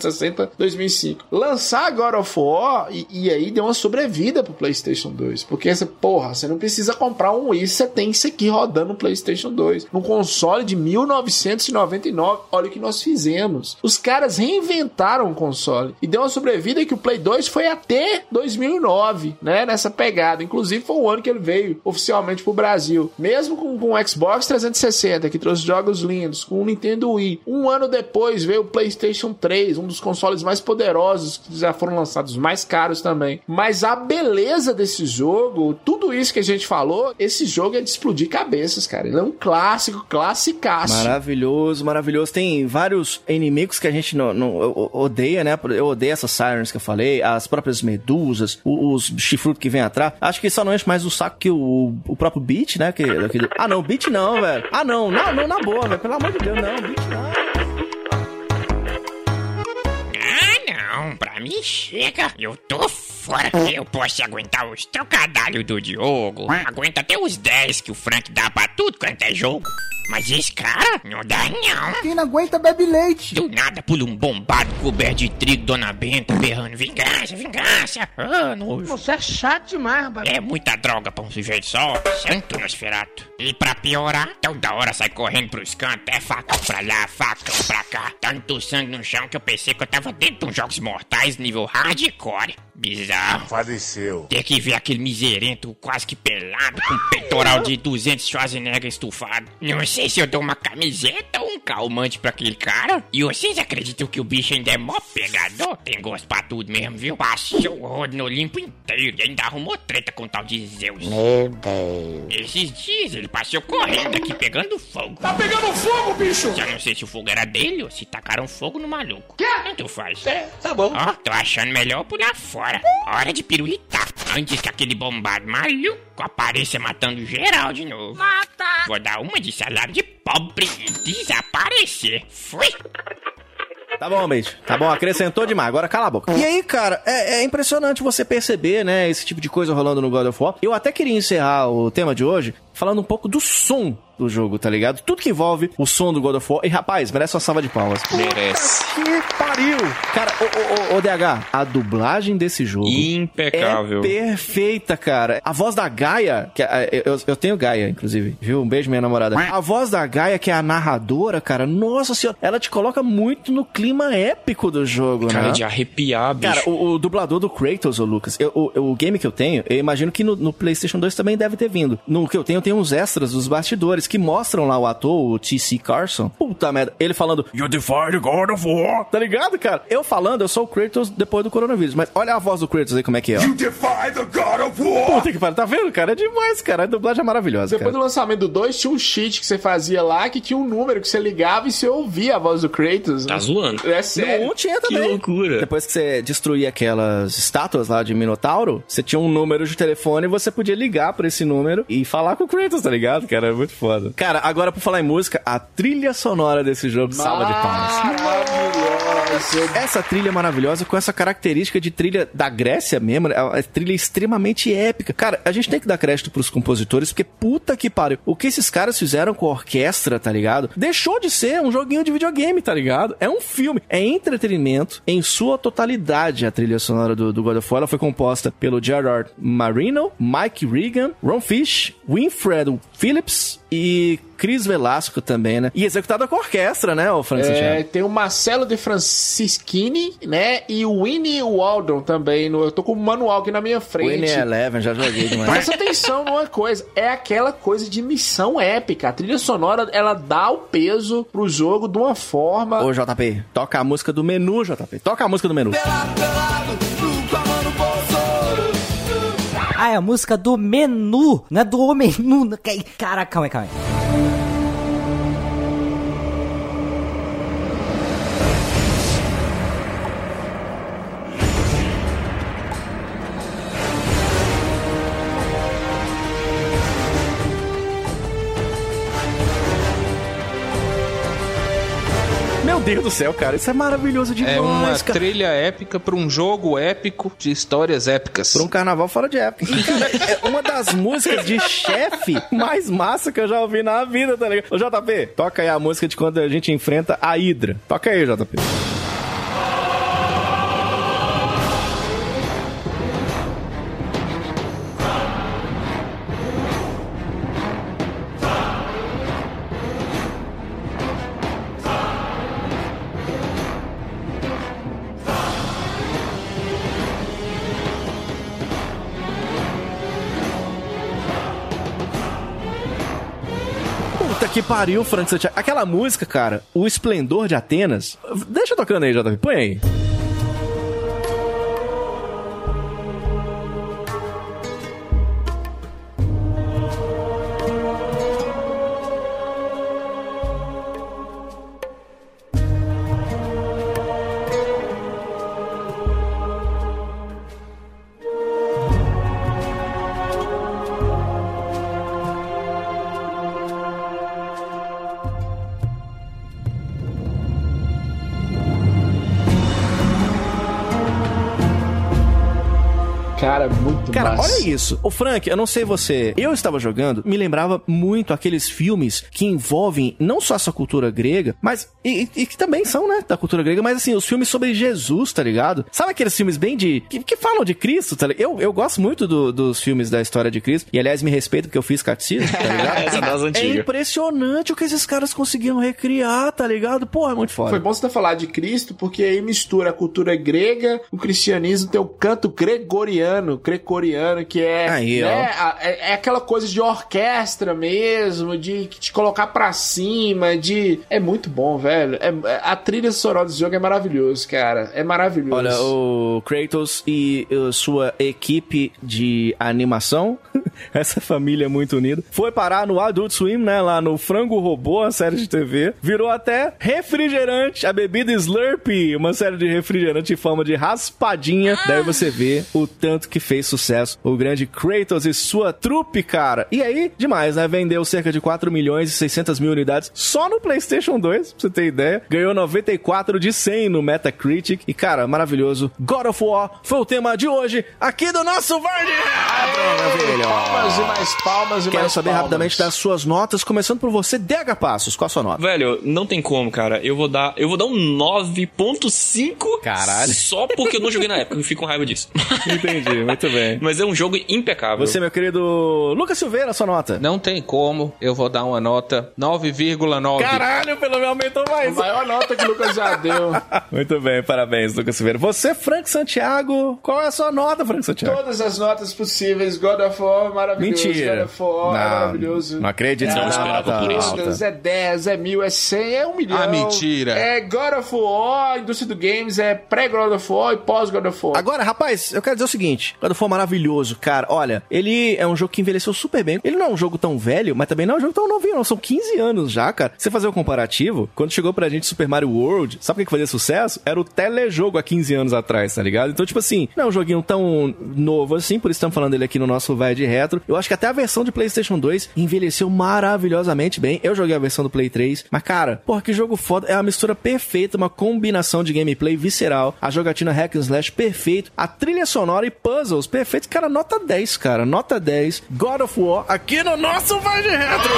2005. Lançar God of War e, e aí deu uma sobrevida pro PlayStation 2. Porque você, porra, você não precisa comprar um Wii, você tem isso aqui rodando no PlayStation 2. Num console de 1999. Olha o que nós fizemos. Os caras reinventaram o console e deu uma sobrevida que o Play 2 foi até 2009, né? Nessa pegada. Inclusive foi o ano que ele veio oficialmente pro Brasil. Mesmo com, com o Xbox 360, que trouxe jogos lindos, com o Nintendo Wii. Um ano depois veio o PlayStation 3, um dos consoles mais poderosos que já foram lançados, mais caros também. Mas a beleza desse jogo, tudo isso que a gente falou, esse jogo é de explodir cabeças, cara. Ele é um clássico, classicaço. Maravilhoso, maravilhoso. Tem vários inimigos que a gente não, não- odeia, né? Eu odeio essas sirens que eu falei, as próprias medusas, o- os chifrutos que vem atrás. Acho que só não enche mais o saco que o, o próprio Beat, né? Que, aquele- Ah, não, Beat não, velho. Ah, não, não, não, na boa, velho. Pelo amor de Deus, não, Beat não. Não, pra mim chega. Eu tô fora. Eu posso aguentar os trocadalhos do Diogo. Aguento até os 10 que o Frank dá pra tudo quanto é jogo. Mas esse cara não dá não. Quem não aguenta bebe leite. Do nada pula um bombado coberto de trigo, Dona Benta, berrando vingança, vingança. Ah, nojo. Você é chato demais, rapaz. É muita droga pra um sujeito só. Santo Nosferato. E pra piorar, toda hora sai correndo pros cantos. É facão pra lá, facão pra cá. Tanto sangue no chão que eu pensei que eu tava dentro de uns jogos mortais nível hardcore. Bizarro. Faleceu. Ter que ver aquele miserento quase que pelado, com peitoral de 200 Schwarzenegger estufado. Não sei se eu dou uma camiseta ou um calmante pra aquele cara. E vocês acreditam que o bicho ainda é mó pegador? Tem gosto pra tudo mesmo, viu? Passou o rodo no Olimpo inteiro e ainda arrumou treta com o tal de Zeus. Meu Deus. Esses dias ele passou correndo aqui pegando fogo. Tá pegando fogo, bicho! Já não sei se o fogo era dele ou se tacaram fogo no maluco. Quê? Tanto faz. É, tá bom. Ó, tô achando melhor pular fora. Hora de pirulitar. Antes que aquele bombado maluco apareça matando geral de novo. Mata! Vou dar uma de salário de pobre e desaparecer. Fui! Tá bom, Bait. Tá bom, acrescentou demais. Agora cala a boca. E aí, cara, é, é impressionante você perceber, né, esse tipo de coisa rolando no God of War. Eu até queria encerrar o tema de hoje falando um pouco do som do jogo, tá ligado? Tudo que envolve o som do God of War. E, rapaz, merece uma salva de palmas. Merece. Que pariu! Cara, ô, ô, ô, ô, DH, a dublagem desse jogo Impecável. é perfeita, cara. A voz da Gaia, que é- eu, eu tenho Gaia, inclusive, viu? Um beijo, minha namorada. A voz da Gaia, que é a narradora, cara, nossa senhora, ela te coloca muito no clima épico do jogo, Cara, né? de arrepiar, bicho. Cara, o, o dublador do Kratos, ô Lucas, eu- o, o game que eu tenho, eu imagino que no, no PlayStation 2 também deve ter vindo. No que eu tenho, tem uns extras dos bastidores que mostram lá o ator, o T.C. Carson. Puta merda, ele falando, You defy the God of War. Tá ligado, cara? Eu falando, eu sou o Kratos depois do coronavírus, mas olha a voz do Kratos aí como é que é, ó. You defy the God of War! Puta que pariu, tá vendo, cara? É demais, cara. A dublagem é maravilhosa, Depois do cara. lançamento do 2, tinha um cheat que você fazia lá que tinha um número que você ligava e você ouvia a voz do Kratos. Tá né? zoando. É No sério. 1 tinha Que também. loucura. Depois que você destruía aquelas estátuas lá de Minotauro, você tinha um número de telefone e você podia ligar pra esse número e falar com o Kratos, tá ligado? Cara, é muito foda. Cara, agora por falar em música, a trilha sonora desse jogo, salva de palmas. Maravilhoso. Essa trilha maravilhosa com essa característica de trilha da Grécia mesmo, é uma trilha extremamente épica. Cara, a gente tem que dar crédito pros compositores, porque puta que pariu. O que esses caras fizeram com a orquestra, tá ligado? Deixou de ser um joguinho de videogame, tá ligado? É um filme, é entretenimento em sua totalidade. A trilha sonora do, do God of War ela foi composta pelo Gerard Marino, Mike Regan, Ron Fish, Winfred Phillips e Chris Velasco também, né? E executada com a orquestra, né, o Francis? É, tem o Marcelo de Francischini, né? E o Winnie Waldron também. No, eu tô com o manual aqui na minha frente. Winnie Eleven, já joguei demais. Presta atenção numa coisa, é aquela coisa de missão épica. A trilha sonora, ela dá o peso pro jogo de uma forma... Ô, JP, toca a música do menu, JP. Toca a música do menu. Ah, é a música do menu, não é do não- que- Caraca, calma aí, calma aí. Deus do céu, cara, isso é maravilhoso demais, É uma cara. trilha épica pra um jogo épico de histórias épicas. Pra um carnaval fora de época. E, cara, é uma das músicas de chefe mais massa que eu já ouvi na vida, tá ligado? Ô, JP, toca aí a música de quando a gente enfrenta a Hydra. Toca aí, JP. Pariu, Frank Santiago. Aquela música, cara, O Esplendor de Atenas. Deixa tocando aí, JP. Põe aí. Oi! Isso. O Frank, eu não sei você, eu estava jogando, me lembrava muito aqueles filmes que envolvem não só essa cultura grega, mas. E, e que também são, né? Da cultura grega, mas assim, os filmes sobre Jesus, tá ligado? Sabe aqueles filmes bem de. que, que falam de Cristo, tá ligado? Eu, eu gosto muito do- dos filmes da história de Cristo. E aliás, me respeito porque eu fiz catecismo, tá ligado? Essa das é antigas. impressionante o que esses caras conseguiram recriar, tá ligado? Pô, é muito foda. Foi bom você falado de Cristo, porque aí mistura a cultura grega, o cristianismo tem o canto gregoriano, gregoriano, que é, Aí, né, é, é aquela coisa de orquestra mesmo, de te colocar pra cima, de... É muito bom, velho. É- é- a trilha sonora desse jogo é maravilhoso, cara. É maravilhoso. Olha, o Kratos e sua equipe de animação essa família é muito unida. Foi parar no Adult Swim, né? Lá no Frango Robô, a série de TV. Virou até refrigerante, a bebida Slurpee, uma série de refrigerante em forma de raspadinha. Daí você vê o tanto que fez sucesso o grande Kratos e sua trupe, cara. E aí, demais, né? Vendeu cerca de 4 milhões e 600 mil unidades só no PlayStation 2, pra você ter ideia. Ganhou 94 de 100 no Metacritic. E, cara, maravilhoso. God of War foi o tema de hoje aqui do nosso Verde. Palmas e mais palmas e Quero mais saber palmas. rapidamente das suas notas, começando por você, DH Passos. Qual a sua nota? Velho, não tem como, cara. Eu vou dar, eu vou dar um 9.5. Caralho. Só porque eu não joguei na época, eu fico com raiva disso. Entendi, muito bem. Mas é um jogo impecável. Você, meu querido Lucas Silveira, sua nota. Não tem como, eu vou dar uma nota 9,9. Caralho, pelo menos aumentou A mais. maior nota que o Lucas já deu. Muito bem, parabéns, Lucas Silveira. Você, Frank Santiago, qual é a sua nota, Frank Santiago? Todas as notas possíveis. God of War, maravilhoso. Mentira. God of War, Não, maravilhoso. não acredito. Não esperava nota por isso. alta. É 10, é mil, é 100, é um milhão. Ah, mentira. É God of War, a indústria do games é pré-God of War e pós-God of War. Agora, rapaz, eu quero dizer o seguinte: God of War maravilhoso, cara. Olha, ele é um jogo que envelheceu super bem. Ele não é um jogo tão velho, mas também não é um jogo tão novinho, não. São 15 anos já, cara. Você fazer o comparativo, quando chegou pra gente Super Mario World, sabe o que que fazia sucesso? Era o telejogo há 15 anos atrás, tá ligado? Então, tipo assim, não é um joguinho tão novo assim, por isso estamos falando dele aqui no nosso Vai de Retro. Eu acho que até a versão de PlayStation 2 envelheceu maravilhosamente bem. Eu joguei a versão do Play 3, mas cara, porra, que jogo foda. É uma mistura perfeita, uma combinação de gameplay visceral, a jogatina hack and slash perfeito, a trilha sonora e puzzles perfeitos. Cara, nota 10, cara, nota 10. God of War aqui no nosso Vai de Retro.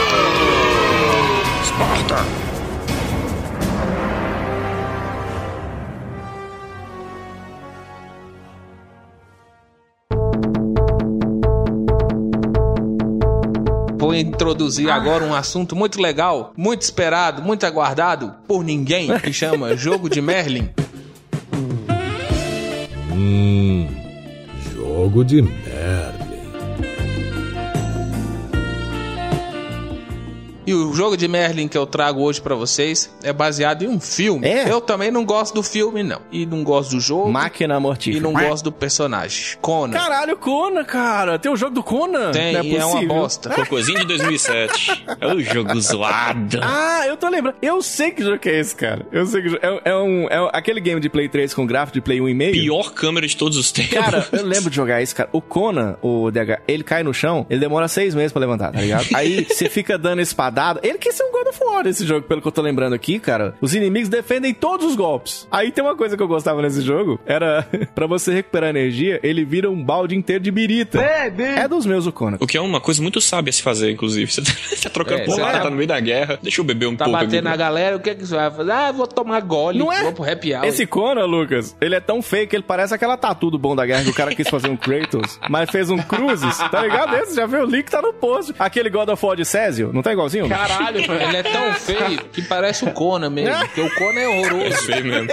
Vou introduzir agora um assunto muito legal, muito esperado, muito aguardado por ninguém, que chama Jogo de Merlin. Hum, jogo de merda. E o jogo de Merlin que eu trago hoje pra vocês é baseado em um filme. É? Eu também não gosto do filme, não. E não gosto do jogo. Máquina E mortífera. não gosto do personagem. Conan. Caralho, Conan, cara. Tem o jogo do Conan? Tem, Não e é uma possível. bosta. Cocôzinho de 2007. É o jogo zoado. Ah, eu tô lembrando. Eu sei que jogo que é esse, cara. Eu sei que jogo. É, é um, é um- aquele game de Play 3 com gráfico de Play 1,5. Pior câmera de todos os tempos. Cara, eu lembro de jogar isso, cara. O Conan, o DH, ele cai no chão, ele demora seis meses pra levantar, tá ligado? Aí você fica dando Ele quer ser um God of War esse jogo, pelo que eu tô lembrando aqui, cara. Os inimigos defendem todos os golpes. Aí tem uma coisa que eu gostava nesse jogo: era pra você recuperar energia, ele vira um balde inteiro de birita. É dos meus o Conan. O que é uma coisa muito sábia se fazer, inclusive. Você tá, tá trocando É, porrada, tá- tá no meio da guerra. Deixa eu beber um Tá pouco. batendo aqui. na galera, o que que você vai fazer? Ah, vou tomar gole. Não é? Vou pro happy hour. Esse Conan, Lucas, ele é tão feio que ele parece aquela tatu do Bom da Guerra que o cara quis fazer um Kratos, mas fez um Cruzes, tá ligado? Esse, já viu? O link tá no post. Aquele God of War de Césio, não tá igualzinho? Caralho, velho. Ele é tão feio que parece o Conan mesmo. Porque o Conan é É horroroso. feio mesmo.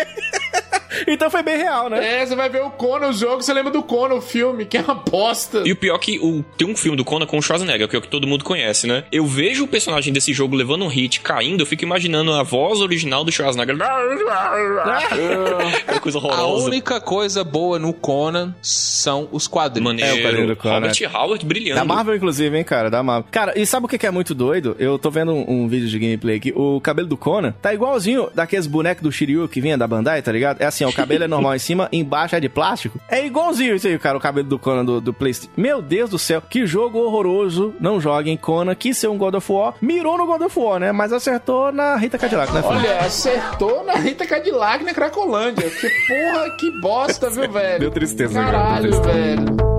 Então foi bem real, né? É, você vai ver o Conan, o jogo, você lembra do Conan, o filme, que é uma bosta. E o pior é que o, tem um filme do Conan com o Schwarzenegger, que é o que todo mundo conhece, né? Eu vejo o personagem desse jogo levando um hit, caindo, eu fico imaginando a voz original do Schwarzenegger. é coisa A horrorosa. única coisa boa no Conan são os quadrinhos. Maneiro. É, o quadrinho do Conan. Robert Howard brilhando. Da Marvel, inclusive, hein, cara? Da Marvel. Cara, e sabe o que que é muito doido? Eu tô vendo um, um vídeo de gameplay aqui. O cabelo do Conan tá igualzinho daqueles bonecos do Shiryu que vinha da Bandai, tá ligado? É assim, ó, o cabelo é normal em cima, embaixo é de plástico. É igualzinho isso aí, cara, o cabelo do Conan do, do PlayStation. Meu Deus do céu, que jogo horroroso. Não joguem Conan, quis ser um God of War. Mirou no God of War, né? Mas acertou na Rita Cadillac, né, filho? Olha, acertou na Rita Cadillac na Cracolândia. Que porra, que bosta, viu, velho? Deu tristeza, cara, Caralho, deu tristeza. velho.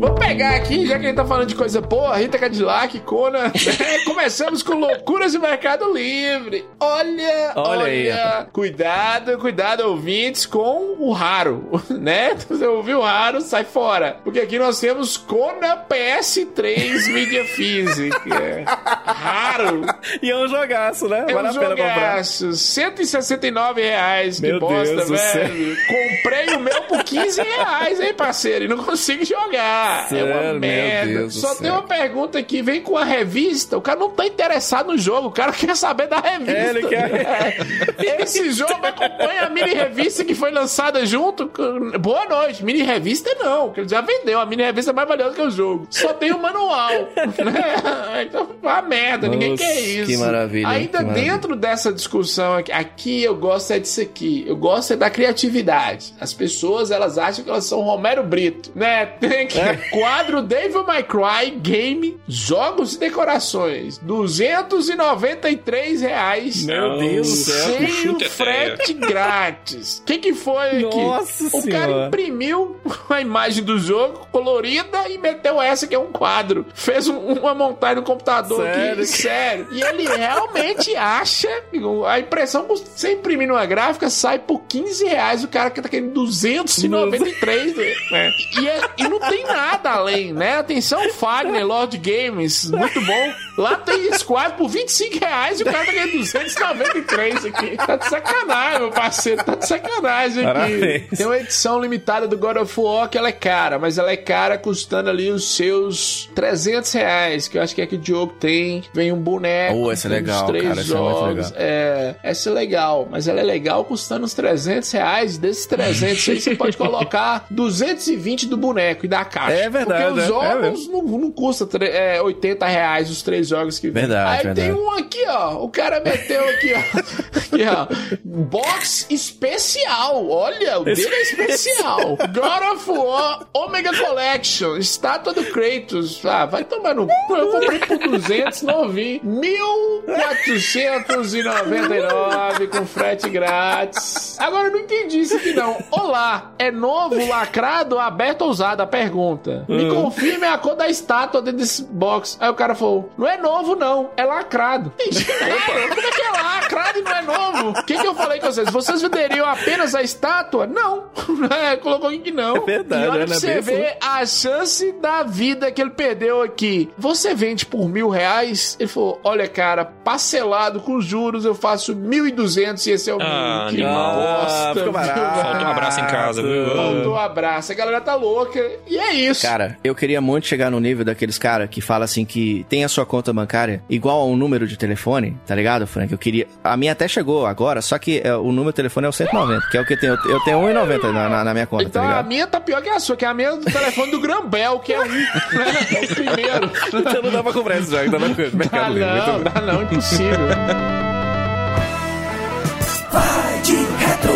Vou pegar aqui, já que a gente tá falando de coisa boa, Rita Cadillac, Conan. né? Começamos com loucuras do Mercado Livre. Olha, Olha olha. aí, cuidado, cuidado, ouvintes, com o raro, né? Você ouviu o raro, sai fora. Porque aqui nós temos Conan PS3 Media Physic. É. Raro. E é um jogaço, né? É Vale um a pena comprar. jogaço. 169 reais. Meu que bosta, Deus velho. Comprei o meu por 15 reais, hein, parceiro? E não consigo jogar. É Sério? uma merda. Só tem uma pergunta aqui. Vem com a revista. O cara não tá interessado no jogo. O cara quer saber da revista. É, ele quer- Esse jogo acompanha a mini revista que foi lançada junto. com- Boa noite. Mini revista não, que ele já vendeu. A mini revista é mais valiosa que o jogo. Só tem o manual. né? Então, uma merda. Ninguém Nossa, quer isso. que maravilha? Ainda Que maravilha. dentro dessa discussão aqui, aqui eu gosto é disso aqui. Eu gosto é da criatividade. As pessoas, elas acham que elas são Romero Brito, né? Tem aqui, É. quadro Devil May Cry Game, jogos e decorações. 293 reais. Meu Deus do céu. Sem o Chuta frete grátis. O que que foi aqui? Nossa o cara Senhora. imprimiu a imagem do jogo colorida e meteu essa que é um quadro. Fez um- uma montagem no computador Sério? aqui. Sério. E ele realmente acha. A impressão, custa- você imprimir numa gráfica, sai por 15 reais. O cara que tá querendo 293. né? E, é- e não tem nada além, né? Atenção, Fagner, Lord Games. Muito bom. Lá tem esse quadro por 25 reais e o cara tá ganhando 293 aqui. Tá de sacanagem, meu parceiro. Tá de sacanagem aqui. Parabéns. Tem uma edição limitada do God of War que ela é cara, mas ela é cara custando ali os seus 300 reais, que eu acho que é que o Diogo tem. Vem um boneco. Oh, essa é legal, três cara, essa é jogos. legal. É, essa é legal, mas ela é legal custando uns 300 reais. Desses 300 aí você pode colocar 220 do boneco e da caixa. É verdade, Porque os é, é jogos não, não custa é, 80 reais os três jogos que vem. Verdade, Aí verdade. tem um aqui, ó. O cara meteu aqui, ó. Aqui, ó. Box especial. Olha, o dele é especial. God of War Omega Collection. Estátua do Kratos. Ah, vai tomar no cu. Eu comprei por 200, não vi. 1.499 com frete grátis. Agora eu não entendi isso aqui não. Olá, é novo, lacrado, aberto ou usado? A pergunta. Me Hum. confirme a cor da estátua dentro desse box. Aí o cara falou: não é novo, não, é lacrado. Como é que é lacrado e não é novo? O que, que eu falei com vocês? Vocês venderiam apenas a estátua? Não. É, colocou aqui que não. É verdade, e olha né? pra você Bem ver a chance da vida que ele perdeu aqui. Você vende por mil reais? Ele falou: olha, cara, parcelado com juros eu faço mil e duzentos e esse é o Ah, mínimo. Que animal. bosta, ficou barato. Falta um abraço em casa, viu? Faltou um abraço. A galera tá louca. E é isso. Cara, eu queria muito chegar no nível daqueles caras que fala assim que tem a sua conta bancária igual a um número de telefone, tá ligado, Frank? Eu queria. A minha até chegou agora, só que é, o número de telefone é o 190, que é o que tem. Eu tenho 1,90 na, na, na minha conta, Então tá a ligado? minha tá pior que a sua, que é a minha do telefone do Grambel, que é um. né? É o primeiro. Então não dá pra comprar esse jogo, tá na coisa. Ah, Mercado Livre. não, dá não, impossível. Muito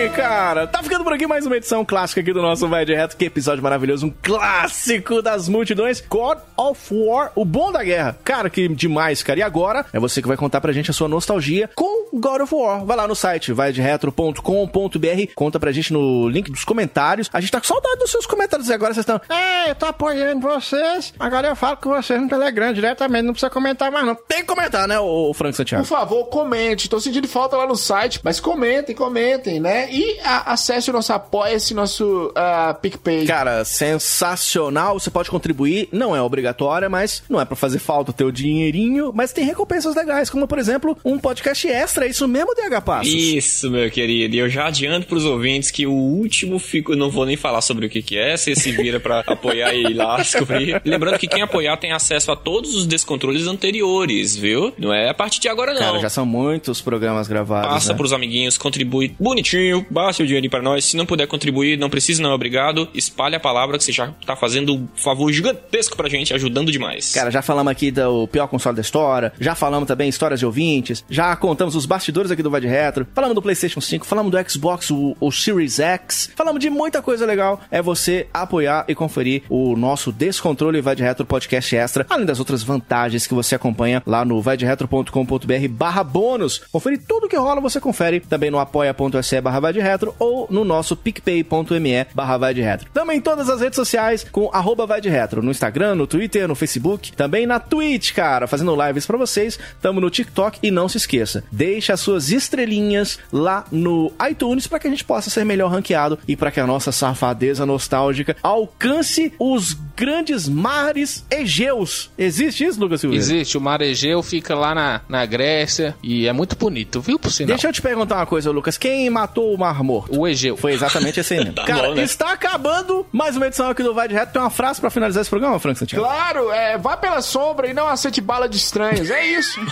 bem, cara. Tá ficando por aqui mais uma edição clássica aqui do nosso Vai de Reto. Que episódio maravilhoso. Um clássico das multidões. God of War, o bom da guerra. Cara, que demais, cara. E agora é você que vai contar pra gente a sua nostalgia com God of War. Vai lá no site vaideretro.com.br. Conta pra gente no link dos comentários. A gente tá com saudade dos seus comentários. E agora vocês estão... É, eu tô apoiando vocês. Agora eu falo com vocês no Telegram diretamente. Não precisa comentar mais não. Tem que comentar, né, o Frank Santiago? Por favor, comente. Tô sentindo falta lá no site, mas comentem, comentem, né? E a- acesse o nosso Apoia-se, nosso ah, PicPay. Cara, sensacional. Você pode contribuir, não é obrigatória, mas não é pra fazer falta o teu dinheirinho, mas tem recompensas legais, como por exemplo, um podcast extra, é isso mesmo, DH Passos? Isso, meu querido. E eu já adianto pros ouvintes que o último fico. eu Não vou nem falar sobre o que, que é, você se vira pra apoiar e ir lá descobrir. Lembrando que quem apoiar tem acesso a todos os descontroles anteriores, viu? Não é a partir de agora, não. Cara, já são muitos programas gravados. Passa né? pros amiguinhos, contribui bonitinho, baixa o dinheirinho pra nós. Se não puder contribuir, não precisa, não é obrigado. Espalhe a palavra que você já tá fazendo um favor gigantesco pra gente, ajudando demais. Cara, já falamos aqui do pior console da história, já falamos também histórias de ouvintes, já contamos os bastidores aqui do Vai de Retro, falamos do PlayStation 5, falamos do Xbox, o, o Series X, falamos de muita coisa legal. É você apoiar e conferir o nosso Descontrole Vai de Retro Podcast Extra, além das outras vantagens que você acompanha lá no vaideretro.com.br barra bônus. Conferir tudo que rola, você confere também no apoia.se barra vai de retro ou no nosso picpay.me barra vai de retro. Também em todas as redes sociais com arroba vai de retro, no Instagram, no Twitter, no Facebook, também na Twitch, cara, fazendo lives pra vocês. Tamo no TikTok e não se esqueça, deixa as suas estrelinhas lá no iTunes para que a gente possa ser melhor ranqueado e para que a nossa safadeza nostálgica alcance os grandes mares Egeus. Existe isso, Lucas Silveira? Existe, o mar Egeu fica lá na, na Grécia e é muito bonito, viu, por sinal? Deixa eu te perguntar uma coisa, Lucas. Quem matou o Mar Morto? O Egeu. Foi exatamente esse aí mesmo. Tá Cara, bom, né? está acabando mais uma edição aqui do Vai de Reto. Tem uma frase pra finalizar esse programa, Frank Santiago? Claro, é, vá pela sombra e não aceite bala de estranhos. É isso.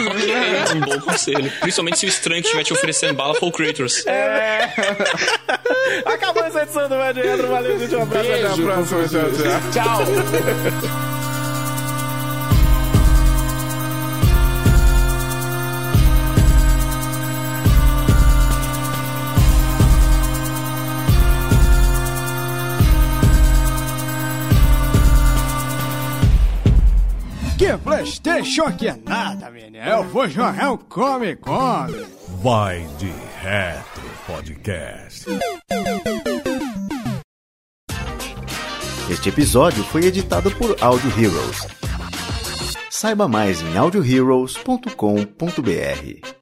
É um bom conselho. Principalmente se o estranho que estiver te oferecendo bala for o Kratos. É. Acabou essa edição do Vai de Retro. Valeu, gente. Um abraço. Até a Beijo, próxima. Tchau, tchau. Que Playstation que é nada, menino. Eu vou jogar um Come Come. Vai de Retro Podcast. Este episódio foi editado por Audio Heroes. Saiba mais em audioheroes.com.br.